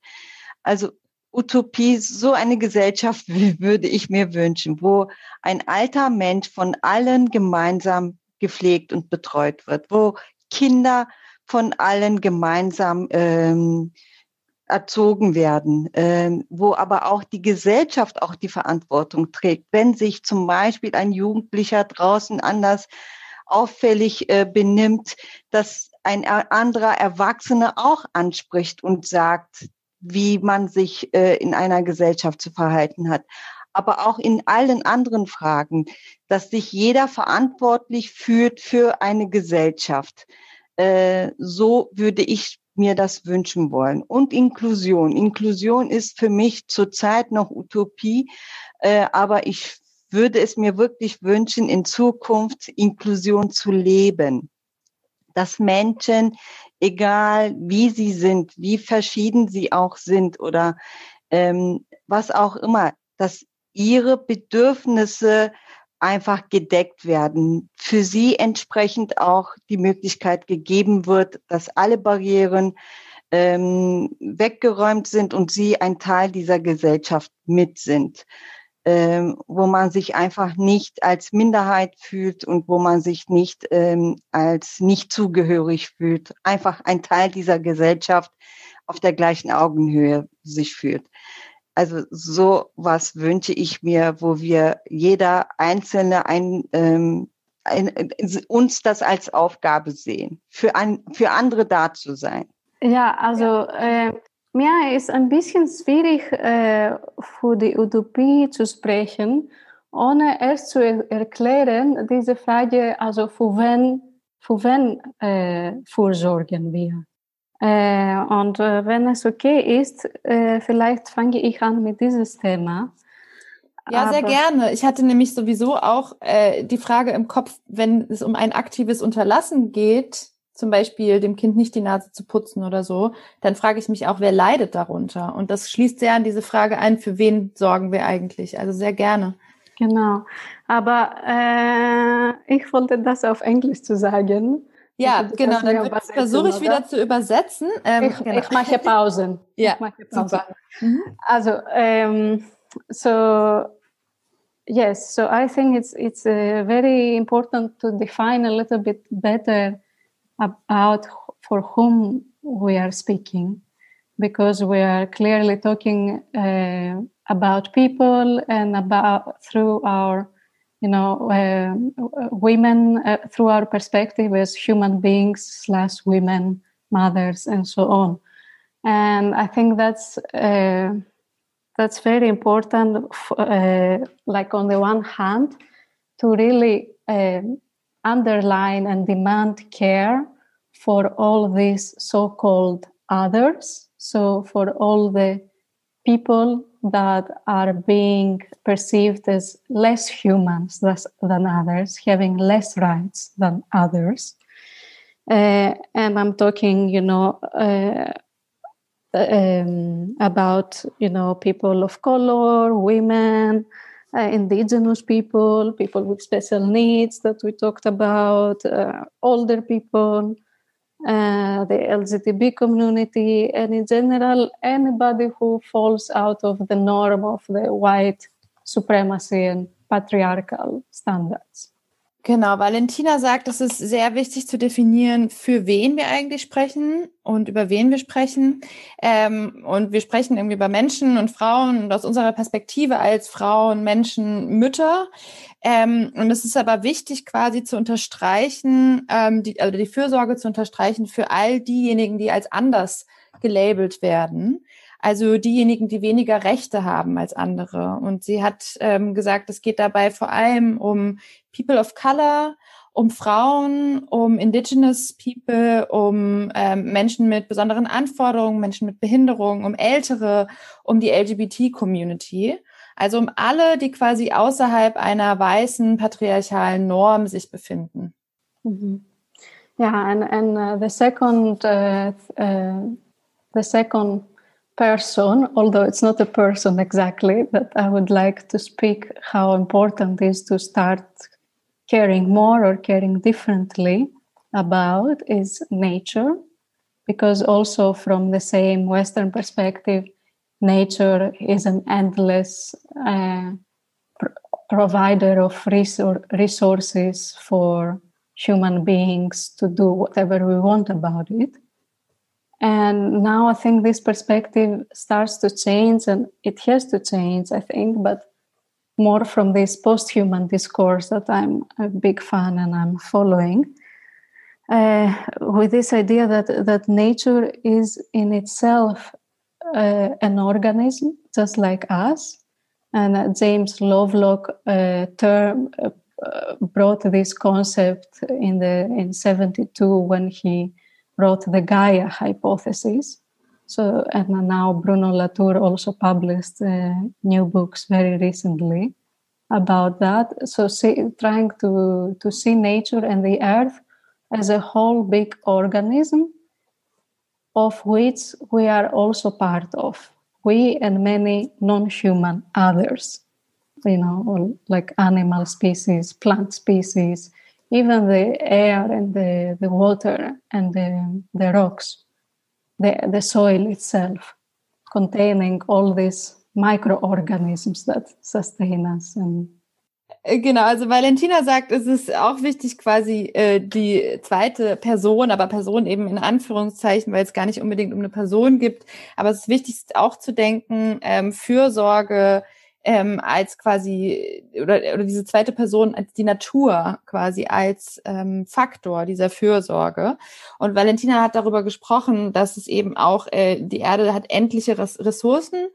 Also Utopie, so eine Gesellschaft würde ich mir wünschen, wo ein alter Mensch von allen gemeinsam gepflegt und betreut wird, wo Kinder von allen gemeinsam ähm, erzogen werden, äh, wo aber auch die Gesellschaft auch die Verantwortung trägt. Wenn sich zum Beispiel ein Jugendlicher draußen anders auffällig äh, benimmt, dass ein anderer Erwachsener auch anspricht und sagt, wie man sich äh, in einer Gesellschaft zu verhalten hat. Aber auch in allen anderen Fragen, dass sich jeder verantwortlich fühlt für eine Gesellschaft. Äh, so würde ich mir das wünschen wollen. Und Inklusion. Inklusion ist für mich zurzeit noch Utopie, äh, aber ich würde es mir wirklich wünschen, in Zukunft Inklusion zu leben. Dass Menschen, egal wie sie sind, wie verschieden sie auch sind oder ähm, was auch immer, dass ihre Bedürfnisse einfach gedeckt werden. Für sie entsprechend auch die Möglichkeit gegeben wird, dass alle Barrieren ähm, weggeräumt sind und sie ein Teil dieser Gesellschaft mit sind, ähm, wo man sich einfach nicht als Minderheit fühlt und wo man sich nicht ähm, als nicht zugehörig fühlt, einfach ein Teil dieser Gesellschaft auf der gleichen Augenhöhe sich fühlt. Also so was wünsche ich mir, wo wir jeder Einzelne ein, ähm, ein, uns das als Aufgabe sehen, für, ein, für andere da zu sein. Ja, also äh, mir ist ein bisschen schwierig, äh, für die Utopie zu sprechen, ohne erst zu er erklären, diese Frage, also für wen, für wen äh, vorsorgen wir? Äh, und äh, wenn es okay ist, äh, vielleicht fange ich an mit dieses Thema. Ja, Aber sehr gerne. Ich hatte nämlich sowieso auch äh, die Frage im Kopf, wenn es um ein aktives Unterlassen geht, zum Beispiel dem Kind nicht die Nase zu putzen oder so, dann frage ich mich auch, wer leidet darunter? Und das schließt sehr an diese Frage ein, für wen sorgen wir eigentlich? Also sehr gerne. Genau. Aber äh, ich wollte das auf Englisch zu sagen. Ja, genau, dann versuche ich wieder zu übersetzen. Ähm, ich, genau. ich, mache Pausen. ja, mache Pausen. Mhm. Also, um, so yes, so I think it's it's uh, very important to define a little bit better about for whom we are speaking, because we are clearly talking uh, about people and about through our you know, uh, women uh, through our perspective as human beings slash women, mothers, and so on. and I think that's uh, that's very important. Uh, like on the one hand, to really uh, underline and demand care for all these so-called others. So for all the people that are being perceived as less humans than others, having less rights than others. Uh, and I'm talking, you know, uh, um, about you know people of color, women, uh, indigenous people, people with special needs that we talked about, uh, older people, uh, the LGTB community, and in general, anybody who falls out of the norm of the white supremacy and patriarchal standards. Genau, Valentina sagt, es ist sehr wichtig zu definieren, für wen wir eigentlich sprechen und über wen wir sprechen. Ähm, und wir sprechen irgendwie über Menschen und Frauen und aus unserer Perspektive als Frauen, Menschen, Mütter. Ähm, und es ist aber wichtig, quasi zu unterstreichen, ähm, die, also die Fürsorge zu unterstreichen für all diejenigen, die als anders gelabelt werden. Also diejenigen, die weniger Rechte haben als andere. Und sie hat ähm, gesagt, es geht dabei vor allem um People of Color, um Frauen, um Indigenous People, um ähm, Menschen mit besonderen Anforderungen, Menschen mit Behinderungen, um Ältere, um die LGBT-Community. Also um alle, die quasi außerhalb einer weißen patriarchalen Norm sich befinden. Mhm. Ja, and, and uh, the second, uh, uh, the second person, although it's not a person exactly, that I would like to speak how important it is to start caring more or caring differently about is nature, because also from the same Western perspective, nature is an endless uh, pr- provider of resor- resources for human beings to do whatever we want about it. And now I think this perspective starts to change, and it has to change, I think, but more from this post human discourse that I'm a big fan and I'm following. Uh, with this idea that, that nature is in itself uh, an organism, just like us. And uh, James Lovelock uh, term, uh, brought this concept in the in 72 when he wrote the Gaia hypothesis. So, and now Bruno Latour also published uh, new books very recently about that. So, see, trying to, to see nature and the earth as a whole big organism of which we are also part of. We and many non human others, you know, like animal species, plant species, even the air and the, the water and the, the rocks, the, the soil itself, containing all these microorganisms that sustain us and äh, Genau, also Valentina sagt, es ist auch wichtig, quasi äh, die zweite Person, aber Person eben in Anführungszeichen, weil es gar nicht unbedingt um eine Person gibt. Aber es ist wichtig auch zu denken, ähm, Fürsorge ähm, als quasi oder, oder diese zweite Person als die Natur quasi als ähm, Faktor dieser Fürsorge. Und Valentina hat darüber gesprochen, dass es eben auch äh, die Erde hat endliche Ressourcen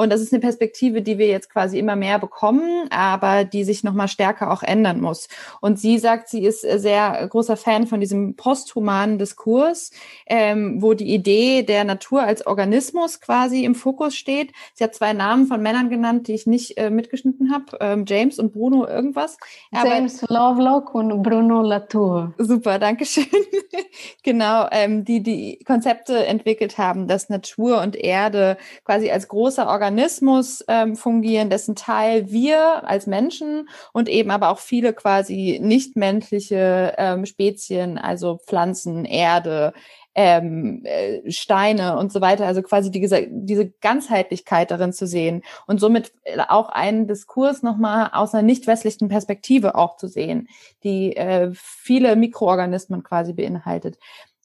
und das ist eine Perspektive, die wir jetzt quasi immer mehr bekommen, aber die sich nochmal stärker auch ändern muss. Und sie sagt, sie ist sehr großer Fan von diesem posthumanen Diskurs, ähm, wo die Idee der Natur als Organismus quasi im Fokus steht. Sie hat zwei Namen von Männern genannt, die ich nicht äh, mitgeschnitten habe, ähm, James und Bruno irgendwas. Aber James Lovelock und Bruno Latour. Super, danke schön. genau, ähm, die die Konzepte entwickelt haben, dass Natur und Erde quasi als großer Organismus Organismus ähm, fungieren, dessen Teil wir als Menschen und eben aber auch viele quasi nichtmenschliche ähm, Spezien, also Pflanzen, Erde, ähm, äh, Steine und so weiter, also quasi die, diese Ganzheitlichkeit darin zu sehen und somit auch einen Diskurs nochmal aus einer nicht westlichen Perspektive auch zu sehen, die äh, viele Mikroorganismen quasi beinhaltet.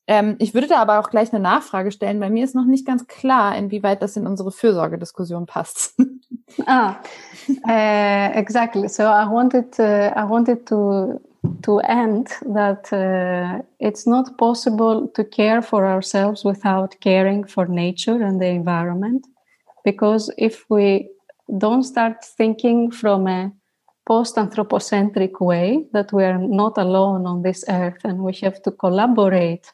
Ähm, ich würde da aber auch gleich eine Nachfrage stellen, weil mir ist noch nicht ganz klar, inwieweit das in unsere Fürsorgediskussion passt. ah, uh, exactly. So I wanted to, I wanted to to end that uh, it's not possible to care for ourselves without caring for nature and the environment. Because if we don't start thinking from a post anthropocentric way, that we are not alone on this earth and we have to collaborate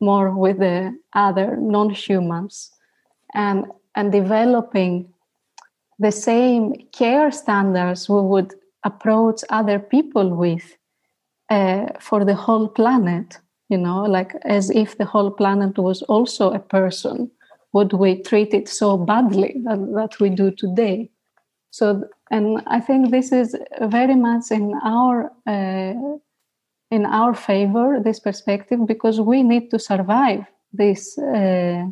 more with the other non humans and, and developing the same care standards we would approach other people with uh, for the whole planet, you know, like as if the whole planet was also a person. Would we treat it so badly that, that we do today? So, and I think this is very much in our uh, in our favor this perspective because we need to survive this uh,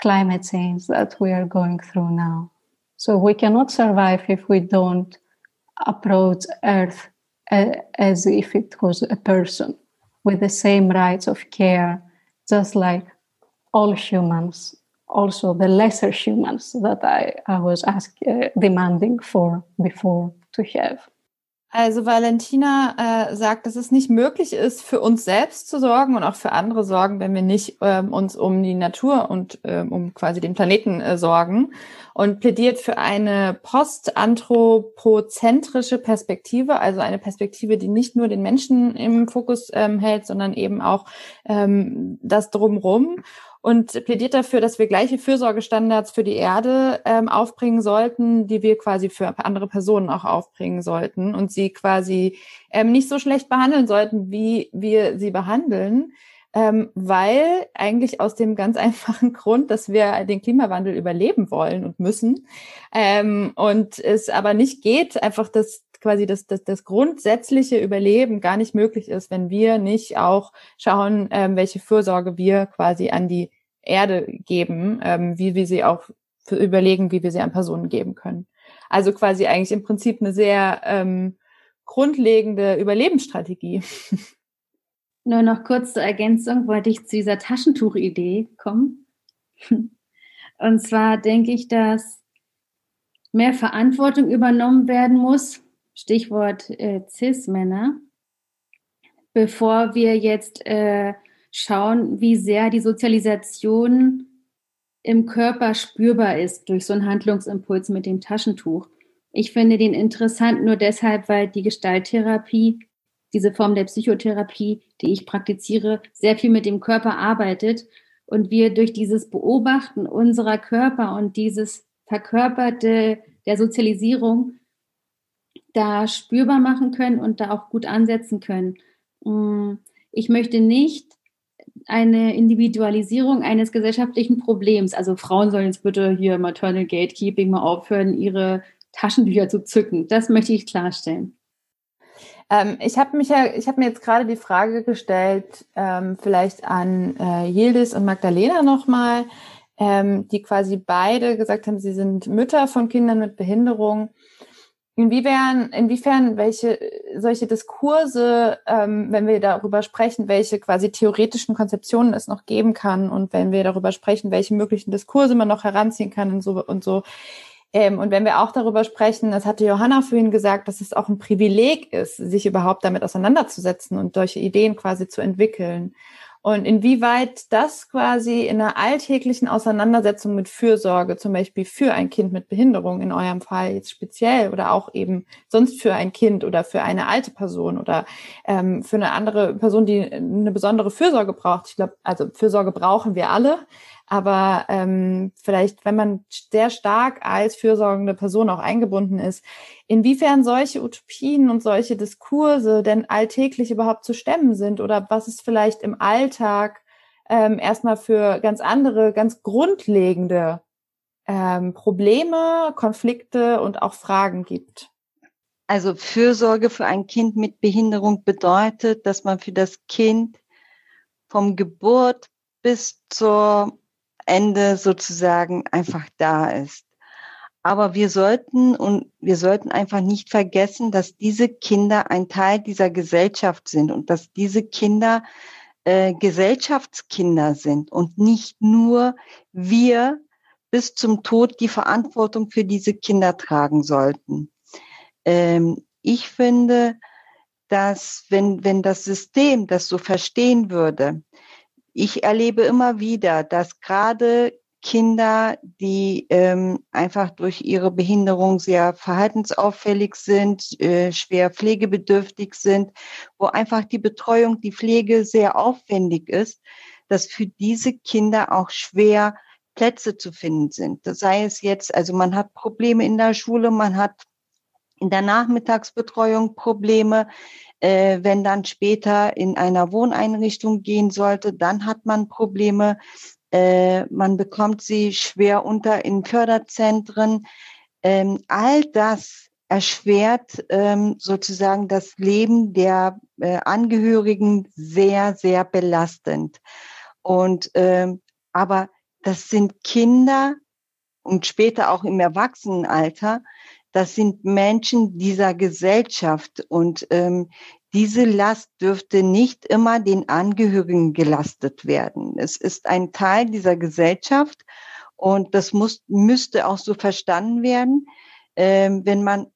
climate change that we are going through now. So we cannot survive if we don't approach Earth as if it was a person with the same rights of care, just like all humans, also the lesser humans that I, I was ask, uh, demanding for before to have. Also Valentina äh, sagt, dass es nicht möglich ist, für uns selbst zu sorgen und auch für andere sorgen, wenn wir nicht ähm, uns um die Natur und ähm, um quasi den Planeten äh, sorgen. Und plädiert für eine postanthropozentrische Perspektive, also eine Perspektive, die nicht nur den Menschen im Fokus ähm, hält, sondern eben auch ähm, das drumrum und plädiert dafür, dass wir gleiche Fürsorgestandards für die Erde ähm, aufbringen sollten, die wir quasi für andere Personen auch aufbringen sollten und sie quasi ähm, nicht so schlecht behandeln sollten, wie wir sie behandeln, ähm, weil eigentlich aus dem ganz einfachen Grund, dass wir den Klimawandel überleben wollen und müssen ähm, und es aber nicht geht, einfach das quasi das, das, das grundsätzliche Überleben gar nicht möglich ist, wenn wir nicht auch schauen, ähm, welche Fürsorge wir quasi an die Erde geben, ähm, wie wir sie auch für überlegen, wie wir sie an Personen geben können. Also quasi eigentlich im Prinzip eine sehr ähm, grundlegende Überlebensstrategie. Nur noch kurz zur Ergänzung wollte ich zu dieser Taschentuchidee kommen. Und zwar denke ich, dass mehr Verantwortung übernommen werden muss Stichwort äh, CIS-Männer, bevor wir jetzt äh, schauen, wie sehr die Sozialisation im Körper spürbar ist durch so einen Handlungsimpuls mit dem Taschentuch. Ich finde den interessant nur deshalb, weil die Gestalttherapie, diese Form der Psychotherapie, die ich praktiziere, sehr viel mit dem Körper arbeitet und wir durch dieses Beobachten unserer Körper und dieses Verkörperte der Sozialisierung da spürbar machen können und da auch gut ansetzen können. Mm, ich möchte nicht eine Individualisierung eines gesellschaftlichen Problems. Also Frauen sollen jetzt bitte hier Maternal Gatekeeping mal aufhören, ihre Taschentücher zu zücken. Das möchte ich klarstellen. Ähm, ich habe mich ja, ich habe mir jetzt gerade die Frage gestellt, ähm, vielleicht an äh, Yildiz und Magdalena nochmal, ähm, die quasi beide gesagt haben, sie sind Mütter von Kindern mit Behinderung. Inwiefern, inwiefern welche solche Diskurse, ähm, wenn wir darüber sprechen, welche quasi theoretischen Konzeptionen es noch geben kann und wenn wir darüber sprechen, welche möglichen Diskurse man noch heranziehen kann und so und so. Ähm, und wenn wir auch darüber sprechen, das hatte Johanna vorhin gesagt, dass es auch ein Privileg ist, sich überhaupt damit auseinanderzusetzen und solche Ideen quasi zu entwickeln. Und inwieweit das quasi in einer alltäglichen Auseinandersetzung mit Fürsorge, zum Beispiel für ein Kind mit Behinderung in eurem Fall jetzt speziell oder auch eben sonst für ein Kind oder für eine alte Person oder ähm, für eine andere Person, die eine besondere Fürsorge braucht. Ich glaube, also Fürsorge brauchen wir alle, aber ähm, vielleicht, wenn man sehr stark als fürsorgende Person auch eingebunden ist, inwiefern solche Utopien und solche Diskurse denn alltäglich überhaupt zu stemmen sind oder was es vielleicht im Alltag ähm, erstmal für ganz andere, ganz grundlegende ähm, Probleme, Konflikte und auch Fragen gibt. Also Fürsorge für ein Kind mit Behinderung bedeutet, dass man für das Kind vom Geburt bis zur Ende sozusagen einfach da ist. Aber wir sollten und wir sollten einfach nicht vergessen, dass diese Kinder ein Teil dieser Gesellschaft sind und dass diese Kinder äh, Gesellschaftskinder sind und nicht nur wir bis zum Tod die Verantwortung für diese Kinder tragen sollten. Ähm, ich finde, dass wenn, wenn das System das so verstehen würde, ich erlebe immer wieder, dass gerade Kinder, die ähm, einfach durch ihre Behinderung sehr verhaltensauffällig sind, äh, schwer pflegebedürftig sind, wo einfach die Betreuung, die Pflege sehr aufwendig ist, dass für diese Kinder auch schwer Plätze zu finden sind. Das sei es jetzt, also man hat Probleme in der Schule, man hat in der Nachmittagsbetreuung Probleme. Äh, wenn dann später in einer Wohneinrichtung gehen sollte, dann hat man Probleme. Äh, man bekommt sie schwer unter in Förderzentren. Ähm, all das erschwert ähm, sozusagen das Leben der äh, Angehörigen sehr, sehr belastend. Und ähm, aber das sind Kinder und später auch im Erwachsenenalter, das sind Menschen dieser Gesellschaft und ähm, diese Last dürfte nicht immer den Angehörigen gelastet werden. Es ist ein Teil dieser Gesellschaft und das muss, müsste auch so verstanden werden. Ähm, wenn man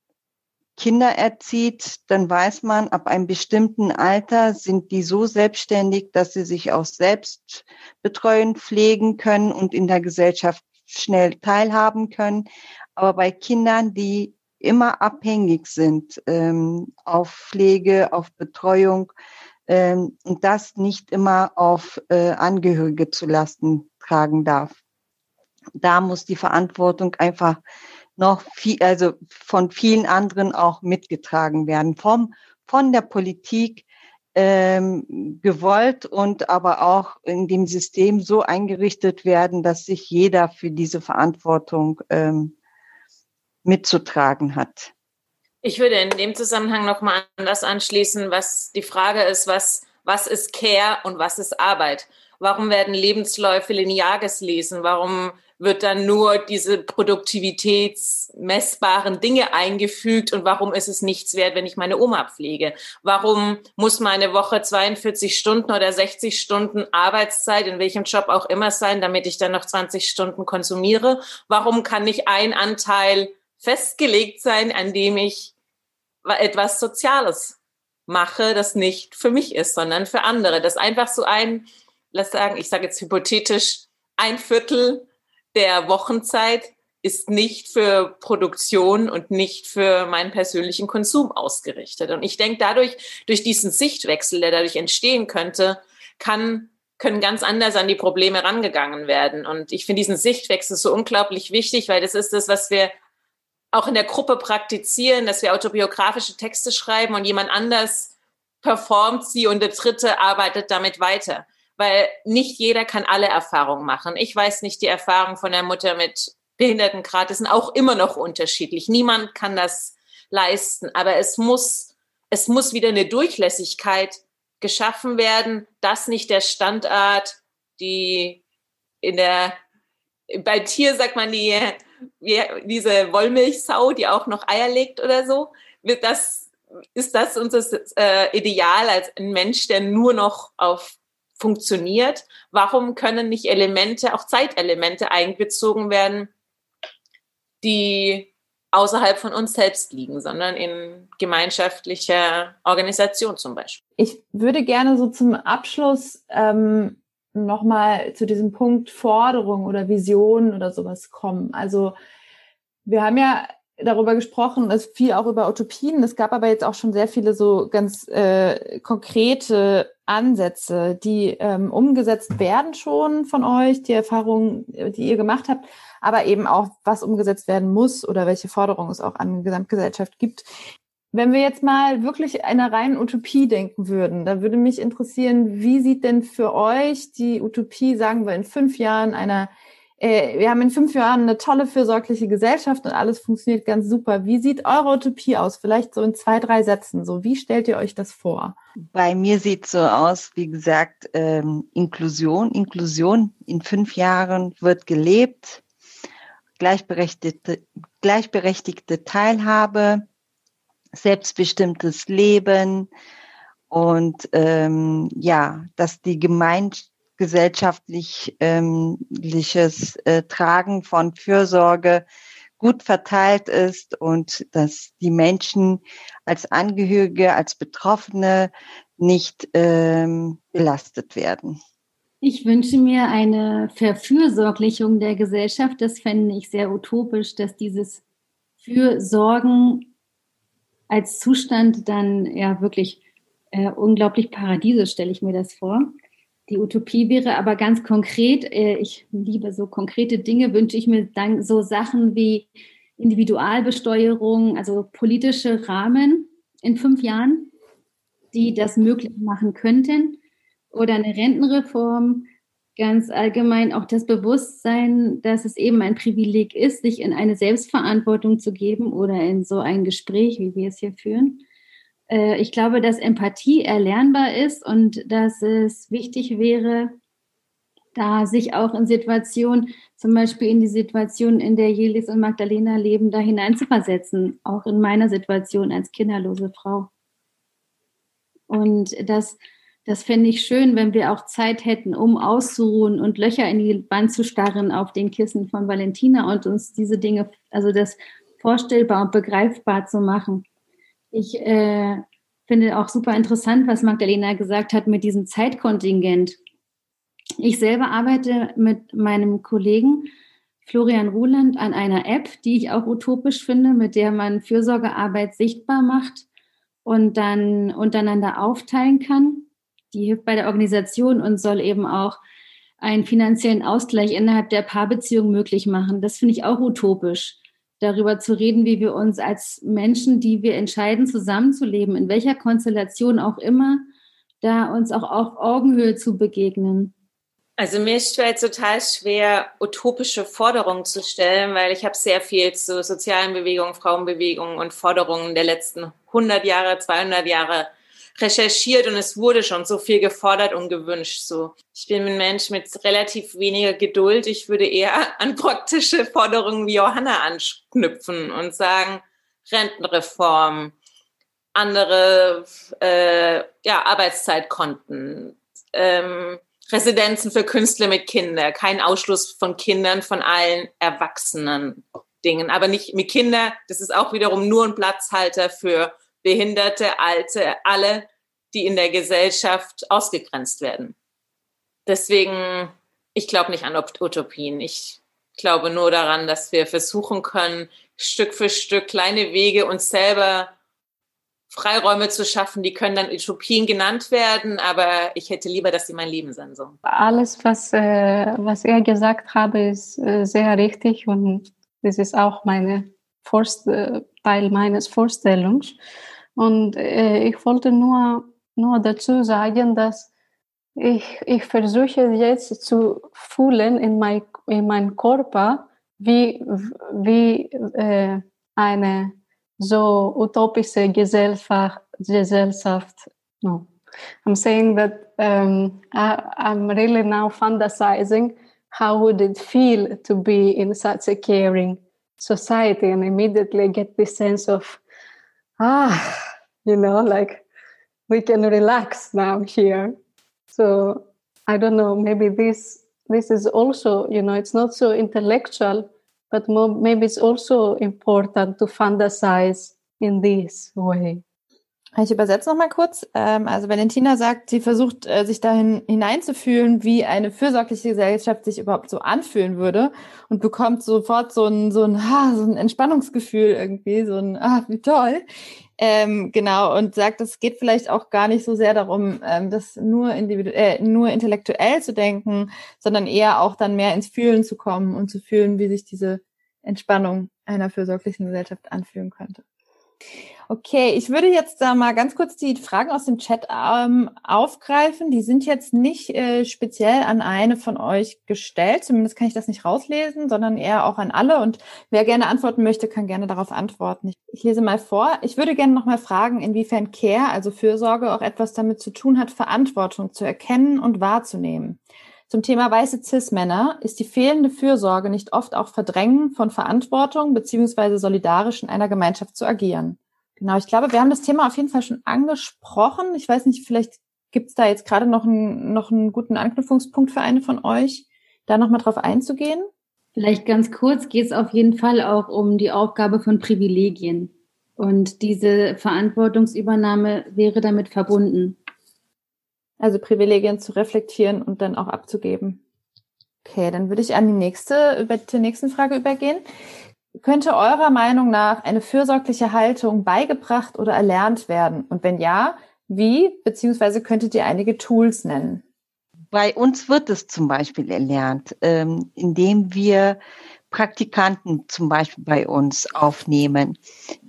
Kinder erzieht, dann weiß man, ab einem bestimmten Alter sind die so selbstständig, dass sie sich auch selbst betreuen, pflegen können und in der Gesellschaft schnell teilhaben können. Aber bei Kindern, die immer abhängig sind ähm, auf Pflege, auf Betreuung ähm, und das nicht immer auf äh, Angehörige zu lasten tragen darf. Da muss die Verantwortung einfach noch viel, also von vielen anderen auch mitgetragen werden, vom, von der Politik ähm, gewollt und aber auch in dem System so eingerichtet werden, dass sich jeder für diese Verantwortung ähm, mitzutragen hat. Ich würde in dem Zusammenhang nochmal an das anschließen, was die Frage ist, was, was ist Care und was ist Arbeit? Warum werden Lebensläufe linear gelesen? Warum wird dann nur diese produktivitätsmessbaren Dinge eingefügt und warum ist es nichts wert, wenn ich meine Oma pflege? Warum muss meine Woche 42 Stunden oder 60 Stunden Arbeitszeit in welchem Job auch immer sein, damit ich dann noch 20 Stunden konsumiere? Warum kann nicht ein Anteil festgelegt sein, an dem ich etwas Soziales mache, das nicht für mich ist, sondern für andere. Das einfach so ein, lass sagen, ich sage jetzt hypothetisch, ein Viertel der Wochenzeit ist nicht für Produktion und nicht für meinen persönlichen Konsum ausgerichtet. Und ich denke, dadurch, durch diesen Sichtwechsel, der dadurch entstehen könnte, kann, können ganz anders an die Probleme rangegangen werden. Und ich finde diesen Sichtwechsel so unglaublich wichtig, weil das ist das, was wir auch in der Gruppe praktizieren, dass wir autobiografische Texte schreiben und jemand anders performt sie und der Dritte arbeitet damit weiter. Weil nicht jeder kann alle Erfahrungen machen. Ich weiß nicht die Erfahrung von der Mutter mit Behindertengrad. Sind auch immer noch unterschiedlich. Niemand kann das leisten. Aber es muss, es muss wieder eine Durchlässigkeit geschaffen werden, dass nicht der Standard, die in der, bei Tier sagt man die diese Wollmilchsau, die auch noch Eier legt oder so. Wird das, ist das unser äh, Ideal als ein Mensch, der nur noch auf funktioniert? Warum können nicht Elemente, auch Zeitelemente eingezogen werden, die außerhalb von uns selbst liegen, sondern in gemeinschaftlicher Organisation zum Beispiel? Ich würde gerne so zum Abschluss ähm, nochmal zu diesem Punkt Forderung oder Vision oder sowas kommen. Also wir haben ja darüber gesprochen, es fiel auch über Utopien. Es gab aber jetzt auch schon sehr viele so ganz äh, konkrete Ansätze, die ähm, umgesetzt werden schon von euch, die Erfahrungen, die ihr gemacht habt, aber eben auch, was umgesetzt werden muss oder welche Forderungen es auch an die Gesamtgesellschaft gibt. Wenn wir jetzt mal wirklich einer reinen Utopie denken würden, da würde mich interessieren, wie sieht denn für euch die Utopie, sagen wir in fünf Jahren, einer, äh, wir haben in fünf Jahren eine tolle fürsorgliche Gesellschaft und alles funktioniert ganz super. Wie sieht eure Utopie aus? Vielleicht so in zwei, drei Sätzen. So, wie stellt ihr euch das vor? Bei mir sieht so aus, wie gesagt, ähm, Inklusion. Inklusion in fünf Jahren wird gelebt, gleichberechtigte, gleichberechtigte Teilhabe selbstbestimmtes Leben und ähm, ja, dass die gemeingesellschaftliches ähm, äh, Tragen von Fürsorge gut verteilt ist und dass die Menschen als Angehörige, als Betroffene nicht ähm, belastet werden. Ich wünsche mir eine Verfürsorglichung der Gesellschaft. Das fände ich sehr utopisch, dass dieses Fürsorgen als Zustand dann ja wirklich äh, unglaublich paradiesisch, stelle ich mir das vor. Die Utopie wäre aber ganz konkret, äh, ich liebe so konkrete Dinge, wünsche ich mir dann so Sachen wie Individualbesteuerung, also politische Rahmen in fünf Jahren, die das möglich machen könnten. Oder eine Rentenreform, ganz allgemein auch das Bewusstsein, dass es eben ein Privileg ist, sich in eine Selbstverantwortung zu geben oder in so ein Gespräch, wie wir es hier führen. Äh, ich glaube, dass Empathie erlernbar ist und dass es wichtig wäre, da sich auch in Situationen, zum Beispiel in die Situation, in der Jelis und Magdalena leben, da hineinzuversetzen, auch in meiner Situation als kinderlose Frau. Und das das fände ich schön, wenn wir auch Zeit hätten, um auszuruhen und Löcher in die Wand zu starren auf den Kissen von Valentina und uns diese Dinge, also das vorstellbar und begreifbar zu machen. Ich äh, finde auch super interessant, was Magdalena gesagt hat mit diesem Zeitkontingent. Ich selber arbeite mit meinem Kollegen Florian Ruland an einer App, die ich auch utopisch finde, mit der man Fürsorgearbeit sichtbar macht und dann untereinander aufteilen kann die hilft bei der Organisation und soll eben auch einen finanziellen Ausgleich innerhalb der Paarbeziehung möglich machen. Das finde ich auch utopisch, darüber zu reden, wie wir uns als Menschen, die wir entscheiden, zusammenzuleben, in welcher Konstellation auch immer, da uns auch auf Augenhöhe zu begegnen. Also mir fällt total schwer, utopische Forderungen zu stellen, weil ich habe sehr viel zu sozialen Bewegungen, Frauenbewegungen und Forderungen der letzten 100 Jahre, 200 Jahre recherchiert und es wurde schon so viel gefordert und gewünscht. So, ich bin ein Mensch mit relativ weniger Geduld. Ich würde eher an praktische Forderungen wie Johanna anknüpfen und sagen, Rentenreform, andere äh, ja, Arbeitszeitkonten, ähm, Residenzen für Künstler mit Kindern, kein Ausschluss von Kindern von allen Erwachsenen Dingen, aber nicht mit Kindern. Das ist auch wiederum nur ein Platzhalter für Behinderte, Alte, alle, die in der Gesellschaft ausgegrenzt werden. Deswegen, ich glaube nicht an Utopien. Ich glaube nur daran, dass wir versuchen können, Stück für Stück kleine Wege uns selber Freiräume zu schaffen, die können dann Utopien genannt werden, aber ich hätte lieber, dass sie mein Leben sind. So. Alles, was, äh, was er gesagt habe, ist äh, sehr richtig und das ist auch meine Vorst äh, Teil meines Vorstellungs. Und äh, ich wollte nur, nur dazu sagen, dass ich, ich versuche jetzt zu fühlen in, mein, in meinem Körper, wie, wie äh, eine so utopische Gesellschaft, Gesellschaft no. I'm saying that um, I, I'm really now fantasizing how would it feel to be in such a caring society and immediately get this sense of ah, you know, like we can relax now here. So I don't know, maybe this this is also, you know, it's not so intellectual, but more, maybe it's also important to fantasize in this way. Ich übersetze noch mal kurz. Ähm, also Valentina sagt, sie versucht, äh, sich dahin hineinzufühlen, wie eine fürsorgliche Gesellschaft sich überhaupt so anfühlen würde und bekommt sofort so ein, so ein, so ein Entspannungsgefühl irgendwie, so ein, ah, wie toll. Ähm, genau, und sagt, es geht vielleicht auch gar nicht so sehr darum, ähm, das nur, individuell, äh, nur intellektuell zu denken, sondern eher auch dann mehr ins Fühlen zu kommen und zu fühlen, wie sich diese Entspannung einer fürsorglichen Gesellschaft anfühlen könnte. Okay, ich würde jetzt da mal ganz kurz die Fragen aus dem Chat ähm, aufgreifen. Die sind jetzt nicht äh, speziell an eine von euch gestellt. Zumindest kann ich das nicht rauslesen, sondern eher auch an alle. Und wer gerne antworten möchte, kann gerne darauf antworten. Ich, ich lese mal vor. Ich würde gerne noch mal fragen, inwiefern Care, also Fürsorge, auch etwas damit zu tun hat, Verantwortung zu erkennen und wahrzunehmen. Zum Thema weiße Cis-Männer ist die fehlende Fürsorge nicht oft auch Verdrängen von Verantwortung beziehungsweise solidarisch in einer Gemeinschaft zu agieren. Genau, ich glaube, wir haben das Thema auf jeden Fall schon angesprochen. Ich weiß nicht, vielleicht gibt es da jetzt gerade noch, ein, noch einen guten Anknüpfungspunkt für eine von euch, da nochmal drauf einzugehen. Vielleicht ganz kurz geht es auf jeden Fall auch um die Aufgabe von Privilegien Und diese Verantwortungsübernahme wäre damit verbunden. Also Privilegien zu reflektieren und dann auch abzugeben. Okay, dann würde ich an die nächste, über die nächsten Frage übergehen. Könnte eurer Meinung nach eine fürsorgliche Haltung beigebracht oder erlernt werden? Und wenn ja, wie? Beziehungsweise könntet ihr einige Tools nennen? Bei uns wird es zum Beispiel erlernt, ähm, indem wir Praktikanten zum Beispiel bei uns aufnehmen.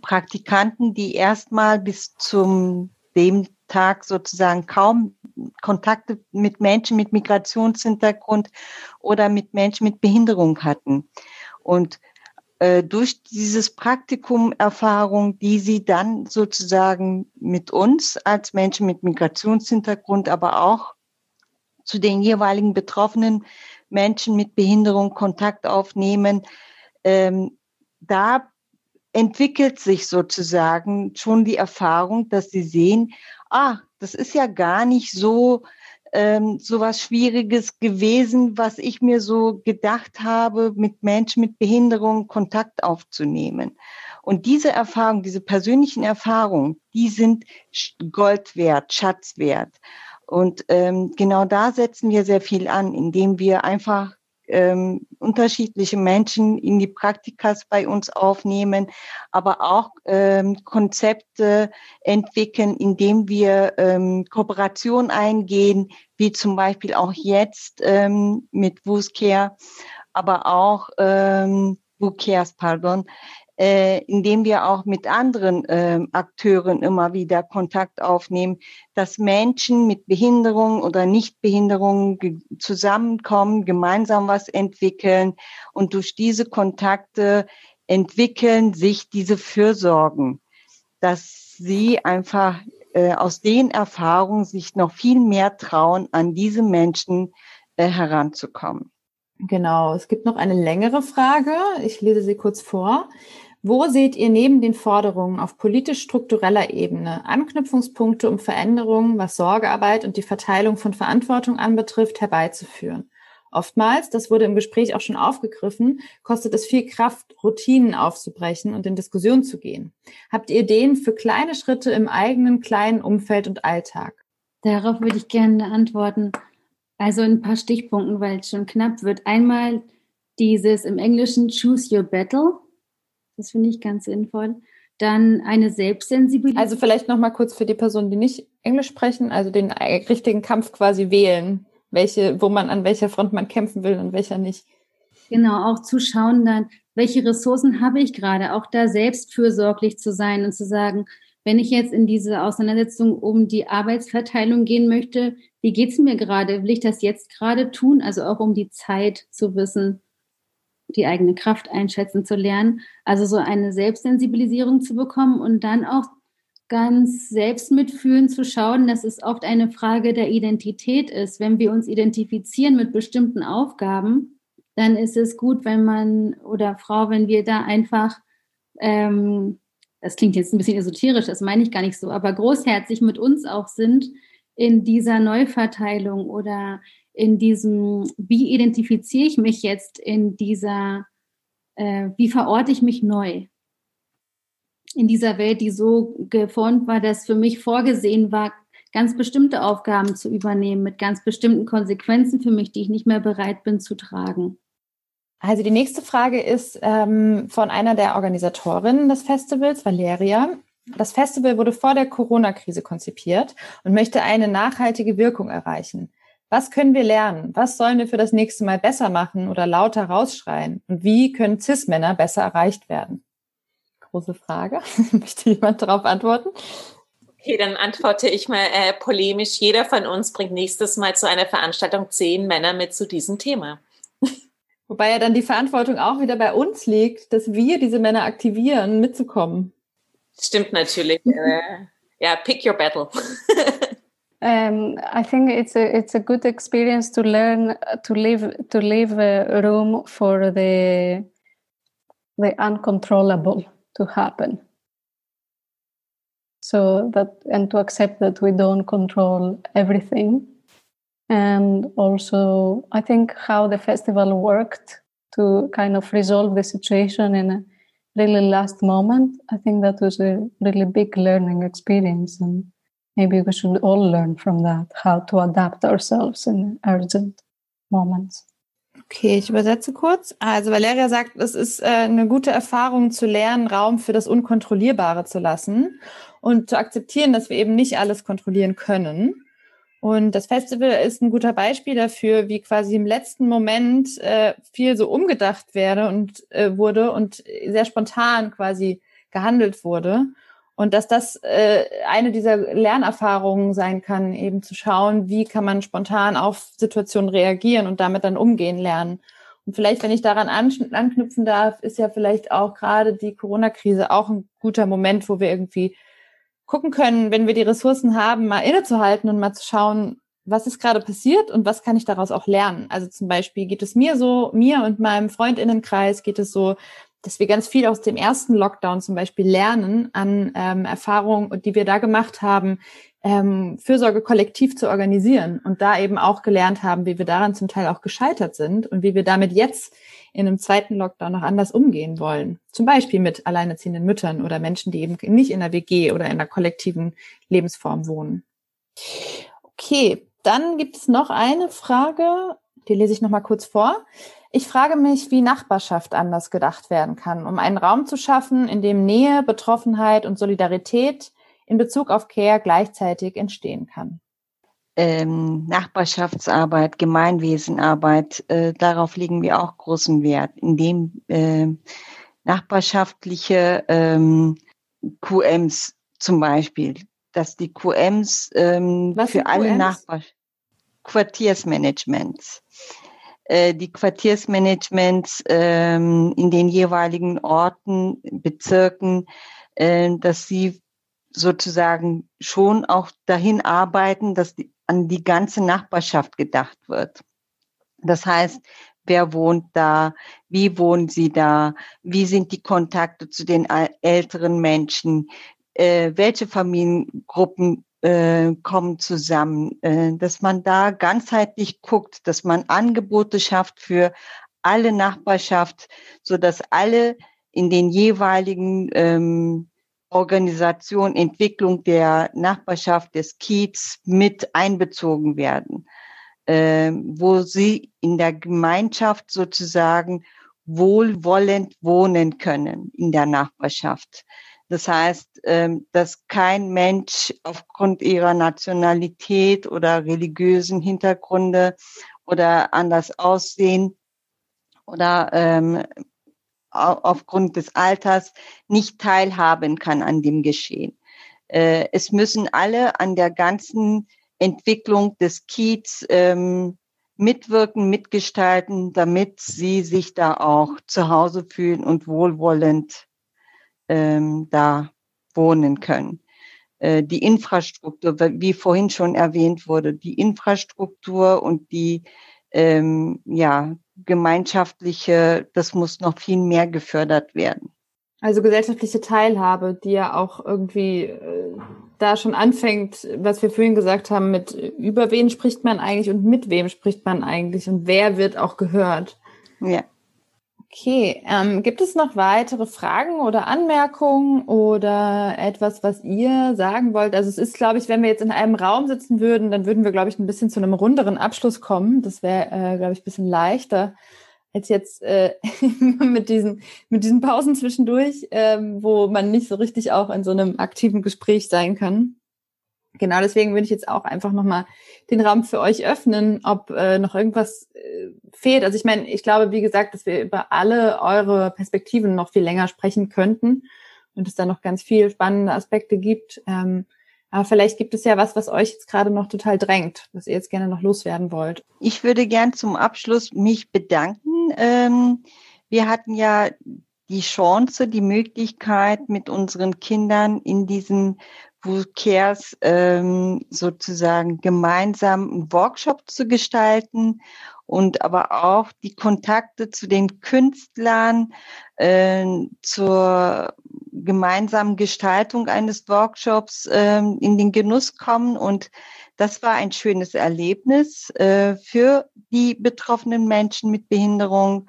Praktikanten, die erstmal bis zum dem Tag sozusagen kaum Kontakte mit Menschen mit Migrationshintergrund oder mit Menschen mit Behinderung hatten. Und äh, durch dieses Praktikum Erfahrung, die sie dann sozusagen mit uns als Menschen mit Migrationshintergrund, aber auch zu den jeweiligen betroffenen Menschen mit Behinderung Kontakt aufnehmen, ähm, da entwickelt sich sozusagen schon die Erfahrung, dass sie sehen, ah, das ist ja gar nicht so ähm, so was Schwieriges gewesen, was ich mir so gedacht habe, mit Menschen mit Behinderung Kontakt aufzunehmen. Und diese Erfahrungen, diese persönlichen Erfahrungen, die sind Gold wert, Schatz wert. Und ähm, genau da setzen wir sehr viel an, indem wir einfach ähm, unterschiedliche Menschen in die Praktikas bei uns aufnehmen, aber auch ähm, Konzepte entwickeln, indem wir ähm, Kooperation eingehen, wie zum Beispiel auch jetzt ähm, mit WUSCare, aber auch ähm, WUCARES, pardon, äh, indem wir auch mit anderen äh, Akteuren immer wieder Kontakt aufnehmen, dass Menschen mit Behinderung oder Nichtbehinderung zusammenkommen, gemeinsam was entwickeln und durch diese Kontakte entwickeln sich diese Fürsorgen, dass sie einfach äh, aus den Erfahrungen sich noch viel mehr trauen, an diese Menschen äh, heranzukommen. Genau, es gibt noch eine längere Frage. Ich lese sie kurz vor. Wo seht ihr neben den Forderungen auf politisch-struktureller Ebene Anknüpfungspunkte, um Veränderungen, was Sorgearbeit und die Verteilung von Verantwortung anbetrifft, herbeizuführen? Oftmals, das wurde im Gespräch auch schon aufgegriffen, kostet es viel Kraft, Routinen aufzubrechen und in Diskussion zu gehen. Habt ihr Ideen für kleine Schritte im eigenen kleinen Umfeld und Alltag? Darauf würde ich gerne antworten. Also ein paar Stichpunkten, weil es schon knapp wird. Einmal dieses im Englischen Choose Your Battle. Das finde ich ganz sinnvoll. Dann eine Selbstsensibilität. Also vielleicht noch mal kurz für die Personen, die nicht Englisch sprechen, also den richtigen Kampf quasi wählen, welche, wo man an welcher Front man kämpfen will und welcher nicht. Genau, auch zu schauen dann, welche Ressourcen habe ich gerade, auch da selbst fürsorglich zu sein und zu sagen, wenn ich jetzt in diese Auseinandersetzung um die Arbeitsverteilung gehen möchte, wie geht es mir gerade? Will ich das jetzt gerade tun? Also auch um die Zeit zu wissen, die eigene Kraft einschätzen zu lernen. Also so eine Selbstsensibilisierung zu bekommen und dann auch ganz selbst mitfühlen zu schauen, dass es oft eine Frage der Identität ist. Wenn wir uns identifizieren mit bestimmten Aufgaben, dann ist es gut, wenn man oder Frau, wenn wir da einfach ähm, das klingt jetzt ein bisschen esoterisch, das meine ich gar nicht so, aber großherzig mit uns auch sind in dieser Neuverteilung oder in diesem, wie identifiziere ich mich jetzt in dieser, äh, wie verorte ich mich neu in dieser Welt, die so geformt war, dass für mich vorgesehen war, ganz bestimmte Aufgaben zu übernehmen mit ganz bestimmten Konsequenzen für mich, die ich nicht mehr bereit bin zu tragen. Also die nächste Frage ist ähm, von einer der Organisatorinnen des Festivals, Valeria. Das Festival wurde vor der Corona-Krise konzipiert und möchte eine nachhaltige Wirkung erreichen. Was können wir lernen? Was sollen wir für das nächste Mal besser machen oder lauter rausschreien? Und wie können CIS-Männer besser erreicht werden? Große Frage. Möchte jemand darauf antworten? Okay, dann antworte ich mal äh, polemisch. Jeder von uns bringt nächstes Mal zu einer Veranstaltung zehn Männer mit zu diesem Thema. Wobei ja dann die Verantwortung auch wieder bei uns liegt, dass wir diese Männer aktivieren, mitzukommen. Stimmt natürlich. äh, ja, pick your battle. Um, I think it's a it's a good experience to learn to leave to leave a room for the the uncontrollable to happen. So that and to accept that we don't control everything and also I think how the festival worked to kind of resolve the situation in a really last moment, I think that was a really big learning experience. And maybe we should all learn from that, how to adapt ourselves in urgent moments. Okay, ich übersetze kurz. Also Valeria sagt, es ist äh, eine gute Erfahrung zu lernen, Raum für das Unkontrollierbare zu lassen und zu akzeptieren, dass wir eben nicht alles kontrollieren können. Und das Festival ist ein guter Beispiel dafür, wie quasi im letzten Moment äh, viel so umgedacht werde und äh, wurde und sehr spontan quasi gehandelt wurde. Und dass das äh, eine dieser Lernerfahrungen sein kann, eben zu schauen, wie kann man spontan auf Situationen reagieren und damit dann umgehen lernen. Und vielleicht, wenn ich daran anknüpfen darf, ist ja vielleicht auch gerade die Corona-Krise auch ein guter Moment, wo wir irgendwie gucken können, wenn wir die Ressourcen haben, mal innezuhalten und mal zu schauen, was ist gerade passiert und was kann ich daraus auch lernen. Also zum Beispiel geht es mir so, mir und meinem Freundinnenkreis geht es so, dass wir ganz viel aus dem ersten Lockdown zum Beispiel lernen an ähm, Erfahrungen, die wir da gemacht haben, ähm, Fürsorge kollektiv zu organisieren und da eben auch gelernt haben, wie wir daran zum Teil auch gescheitert sind und wie wir damit jetzt in einem zweiten Lockdown noch anders umgehen wollen. Zum Beispiel mit alleinerziehenden Müttern oder Menschen, die eben nicht in der WG oder in einer kollektiven Lebensform wohnen. Okay, dann gibt es noch eine Frage, die lese ich noch mal kurz vor. Ich frage mich, wie Nachbarschaft anders gedacht werden kann, um einen Raum zu schaffen, in dem Nähe, Betroffenheit und Solidarität in Bezug auf Care gleichzeitig entstehen kann. Ähm, Nachbarschaftsarbeit, Gemeinwesenarbeit, äh, darauf legen wir auch großen Wert, indem äh, nachbarschaftliche ähm, QMs zum Beispiel, dass die QMs ähm, für alle Nachbar Quartiersmanagements, die Quartiersmanagements ähm, in den jeweiligen Orten, Bezirken, äh, dass sie sozusagen schon auch dahin arbeiten, dass die, an die ganze Nachbarschaft gedacht wird. Das heißt, wer wohnt da, wie wohnen sie da, wie sind die Kontakte zu den älteren Menschen, äh, welche Familiengruppen äh, kommen zusammen, äh, dass man da ganzheitlich guckt, dass man Angebote schafft für alle Nachbarschaft, so dass alle in den jeweiligen ähm, Organisation, Entwicklung der Nachbarschaft des Kiez mit einbezogen werden, äh, wo sie in der Gemeinschaft sozusagen wohlwollend wohnen können in der Nachbarschaft. Das heißt, ähm, dass kein Mensch aufgrund ihrer Nationalität oder religiösen Hintergründe oder anders aussehen oder ähm, aufgrund des Alters nicht teilhaben kann an dem Geschehen. Äh, es müssen alle an der ganzen Entwicklung des Kiez ähm, mitwirken, mitgestalten, damit sie sich da auch zu Hause fühlen und wohlwollend ähm, da wohnen können. Äh, die Infrastruktur, wie vorhin schon erwähnt wurde, die Infrastruktur und die ähm, ja, gemeinschaftliche, das muss noch viel mehr gefördert werden. Also gesellschaftliche Teilhabe, die ja auch irgendwie äh, da schon anfängt, was wir vorhin gesagt haben, mit über wen spricht man eigentlich und mit wem spricht man eigentlich und wer wird auch gehört. Ja. Okay, ähm, gibt es noch weitere Fragen oder Anmerkungen oder etwas, was ihr sagen wollt? Also es ist, glaube ich, wenn wir jetzt in einem Raum sitzen würden, dann würden wir, glaube ich, ein bisschen zu einem runderen Abschluss kommen. Das wäre, äh, glaube ich, ein bisschen leichter als jetzt äh, mit diesen mit diesen Pausen zwischendurch, ähm, wo man nicht so richtig auch in so einem aktiven Gespräch sein kann. Genau, deswegen würde ich jetzt auch einfach nochmal den Raum für euch öffnen, ob äh, noch irgendwas äh, fehlt. Also ich meine, ich glaube, wie gesagt, dass wir über alle eure Perspektiven noch viel länger sprechen könnten und es da noch ganz viel spannende Aspekte gibt. Ähm, aber vielleicht gibt es ja was, was euch jetzt gerade noch total drängt, was ihr jetzt gerne noch loswerden wollt. Ich würde gern zum Abschluss mich bedanken. Ähm, wir hatten ja die Chance, die Möglichkeit, mit unseren Kindern in diesen Cares ähm, sozusagen gemeinsam einen Workshop zu gestalten und aber auch die Kontakte zu den Künstlern äh, zur gemeinsamen Gestaltung eines Workshops äh, in den Genuss kommen. Und das war ein schönes Erlebnis äh, für die betroffenen Menschen mit Behinderung,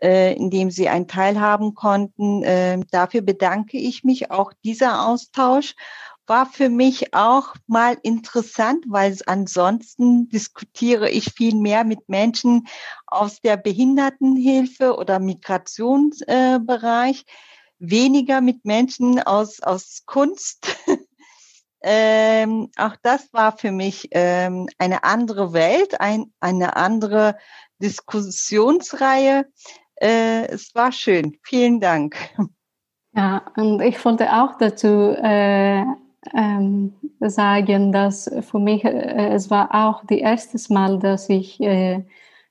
äh, in dem sie einen Teil haben konnten. Äh, dafür bedanke ich mich. Auch dieser Austausch war für mich auch mal interessant, weil ansonsten diskutiere ich viel mehr mit Menschen aus der Behindertenhilfe oder Migrationsbereich, äh, weniger mit Menschen aus, aus Kunst. ähm, auch das war für mich ähm, eine andere Welt, ein, eine andere Diskussionsreihe. Äh, es war schön. Vielen Dank. Ja, und ich wollte auch dazu äh, ähm, sagen, dass für mich äh, es war auch das erste Mal, dass ich äh,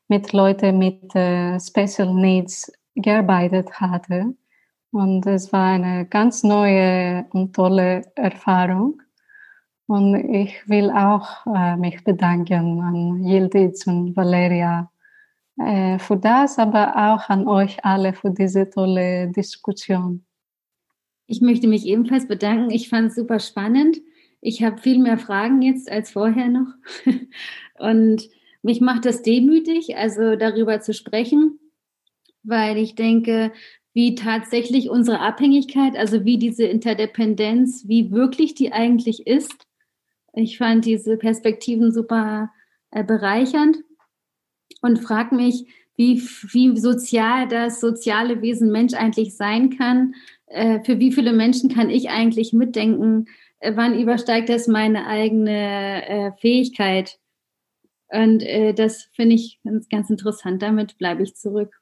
mit Leuten mit äh, Special Needs gearbeitet hatte. Und es war eine ganz neue und tolle Erfahrung. Und ich will auch äh, mich bedanken an Yildiz und Valeria äh, für das, aber auch an euch alle für diese tolle Diskussion. Ich möchte mich ebenfalls bedanken. Ich fand es super spannend. Ich habe viel mehr Fragen jetzt als vorher noch. Und mich macht das demütig, also darüber zu sprechen, weil ich denke, wie tatsächlich unsere Abhängigkeit, also wie diese Interdependenz, wie wirklich die eigentlich ist. Ich fand diese Perspektiven super äh, bereichernd und frage mich, wie, wie sozial das soziale Wesen Mensch eigentlich sein kann äh, für wie viele Menschen kann ich eigentlich mitdenken, äh, wann übersteigt das meine eigene äh, Fähigkeit. Und äh, das finde ich ganz, ganz interessant. Damit bleibe ich zurück.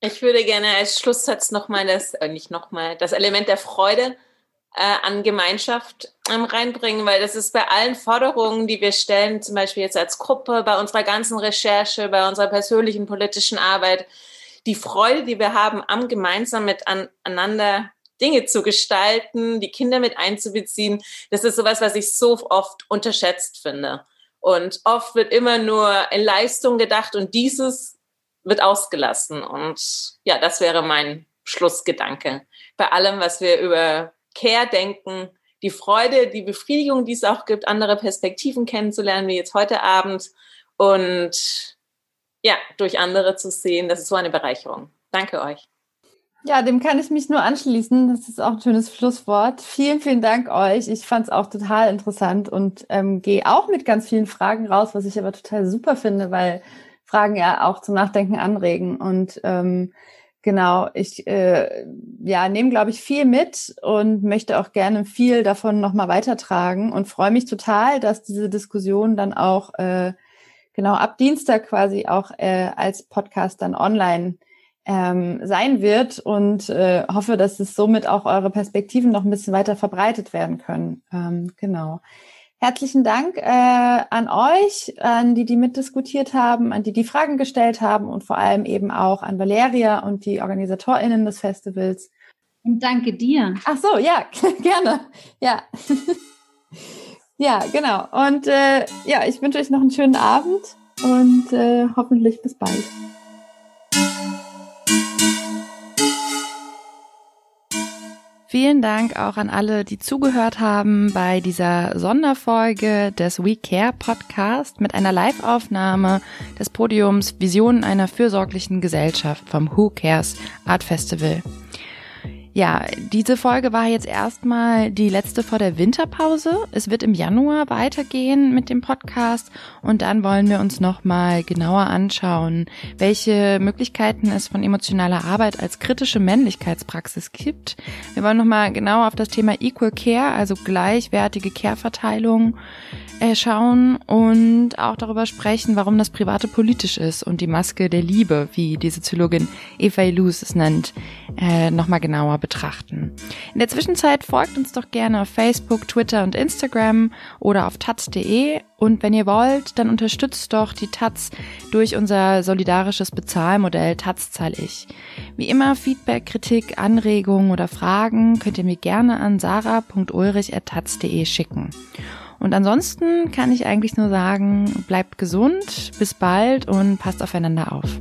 Ich würde gerne als Schlusssatz nochmal das, äh, nicht nochmal, das Element der Freude äh, an Gemeinschaft ähm, reinbringen, weil das ist bei allen Forderungen, die wir stellen, zum Beispiel jetzt als Gruppe, bei unserer ganzen Recherche, bei unserer persönlichen politischen Arbeit, die Freude, die wir haben am gemeinsam miteinander Dinge zu gestalten, die Kinder mit einzubeziehen, das ist sowas, was ich so oft unterschätzt finde. Und oft wird immer nur in Leistung gedacht und dieses wird ausgelassen. Und ja, das wäre mein Schlussgedanke. Bei allem, was wir über Care denken, die Freude, die Befriedigung, die es auch gibt, andere Perspektiven kennenzulernen, wie jetzt heute Abend und ja, durch andere zu sehen, das ist so eine Bereicherung. Danke euch. Ja, dem kann ich mich nur anschließen. Das ist auch ein schönes Schlusswort. Vielen, vielen Dank euch. Ich fand es auch total interessant und ähm, gehe auch mit ganz vielen Fragen raus, was ich aber total super finde, weil Fragen ja auch zum Nachdenken anregen. Und ähm, genau, ich äh, ja, nehme, glaube ich, viel mit und möchte auch gerne viel davon nochmal weitertragen und freue mich total, dass diese Diskussion dann auch äh, genau ab Dienstag quasi auch äh, als Podcast dann online ähm, sein wird und äh, hoffe, dass es somit auch eure Perspektiven noch ein bisschen weiter verbreitet werden können. Ähm, genau. Herzlichen Dank äh, an euch, an die, die mitdiskutiert haben, an die, die Fragen gestellt haben und vor allem eben auch an Valeria und die OrganisatorInnen des Festivals. Und danke dir. Ach so, ja, gerne. Ja. ja, genau. Und äh, ja, ich wünsche euch noch einen schönen Abend und äh, hoffentlich bis bald. Vielen Dank auch an alle, die zugehört haben bei dieser Sonderfolge des We Care Podcast mit einer Live-Aufnahme des Podiums Visionen einer fürsorglichen Gesellschaft vom Who Cares Art Festival. Ja, diese Folge war jetzt erstmal die letzte vor der Winterpause. Es wird im Januar weitergehen mit dem Podcast und dann wollen wir uns nochmal genauer anschauen, welche Möglichkeiten es von emotionaler Arbeit als kritische Männlichkeitspraxis gibt. Wir wollen nochmal genauer auf das Thema Equal Care, also gleichwertige Care-Verteilung schauen und auch darüber sprechen, warum das Private politisch ist und die Maske der Liebe, wie die Soziologin Eva Ilus es nennt, äh, nochmal genauer betrachten. In der Zwischenzeit folgt uns doch gerne auf Facebook, Twitter und Instagram oder auf taz.de und wenn ihr wollt, dann unterstützt doch die Taz durch unser solidarisches Bezahlmodell Taz zahl ich. Wie immer Feedback, Kritik, Anregungen oder Fragen könnt ihr mir gerne an sarah.ulrich.taz.de schicken. Und ansonsten kann ich eigentlich nur sagen, bleibt gesund, bis bald und passt aufeinander auf.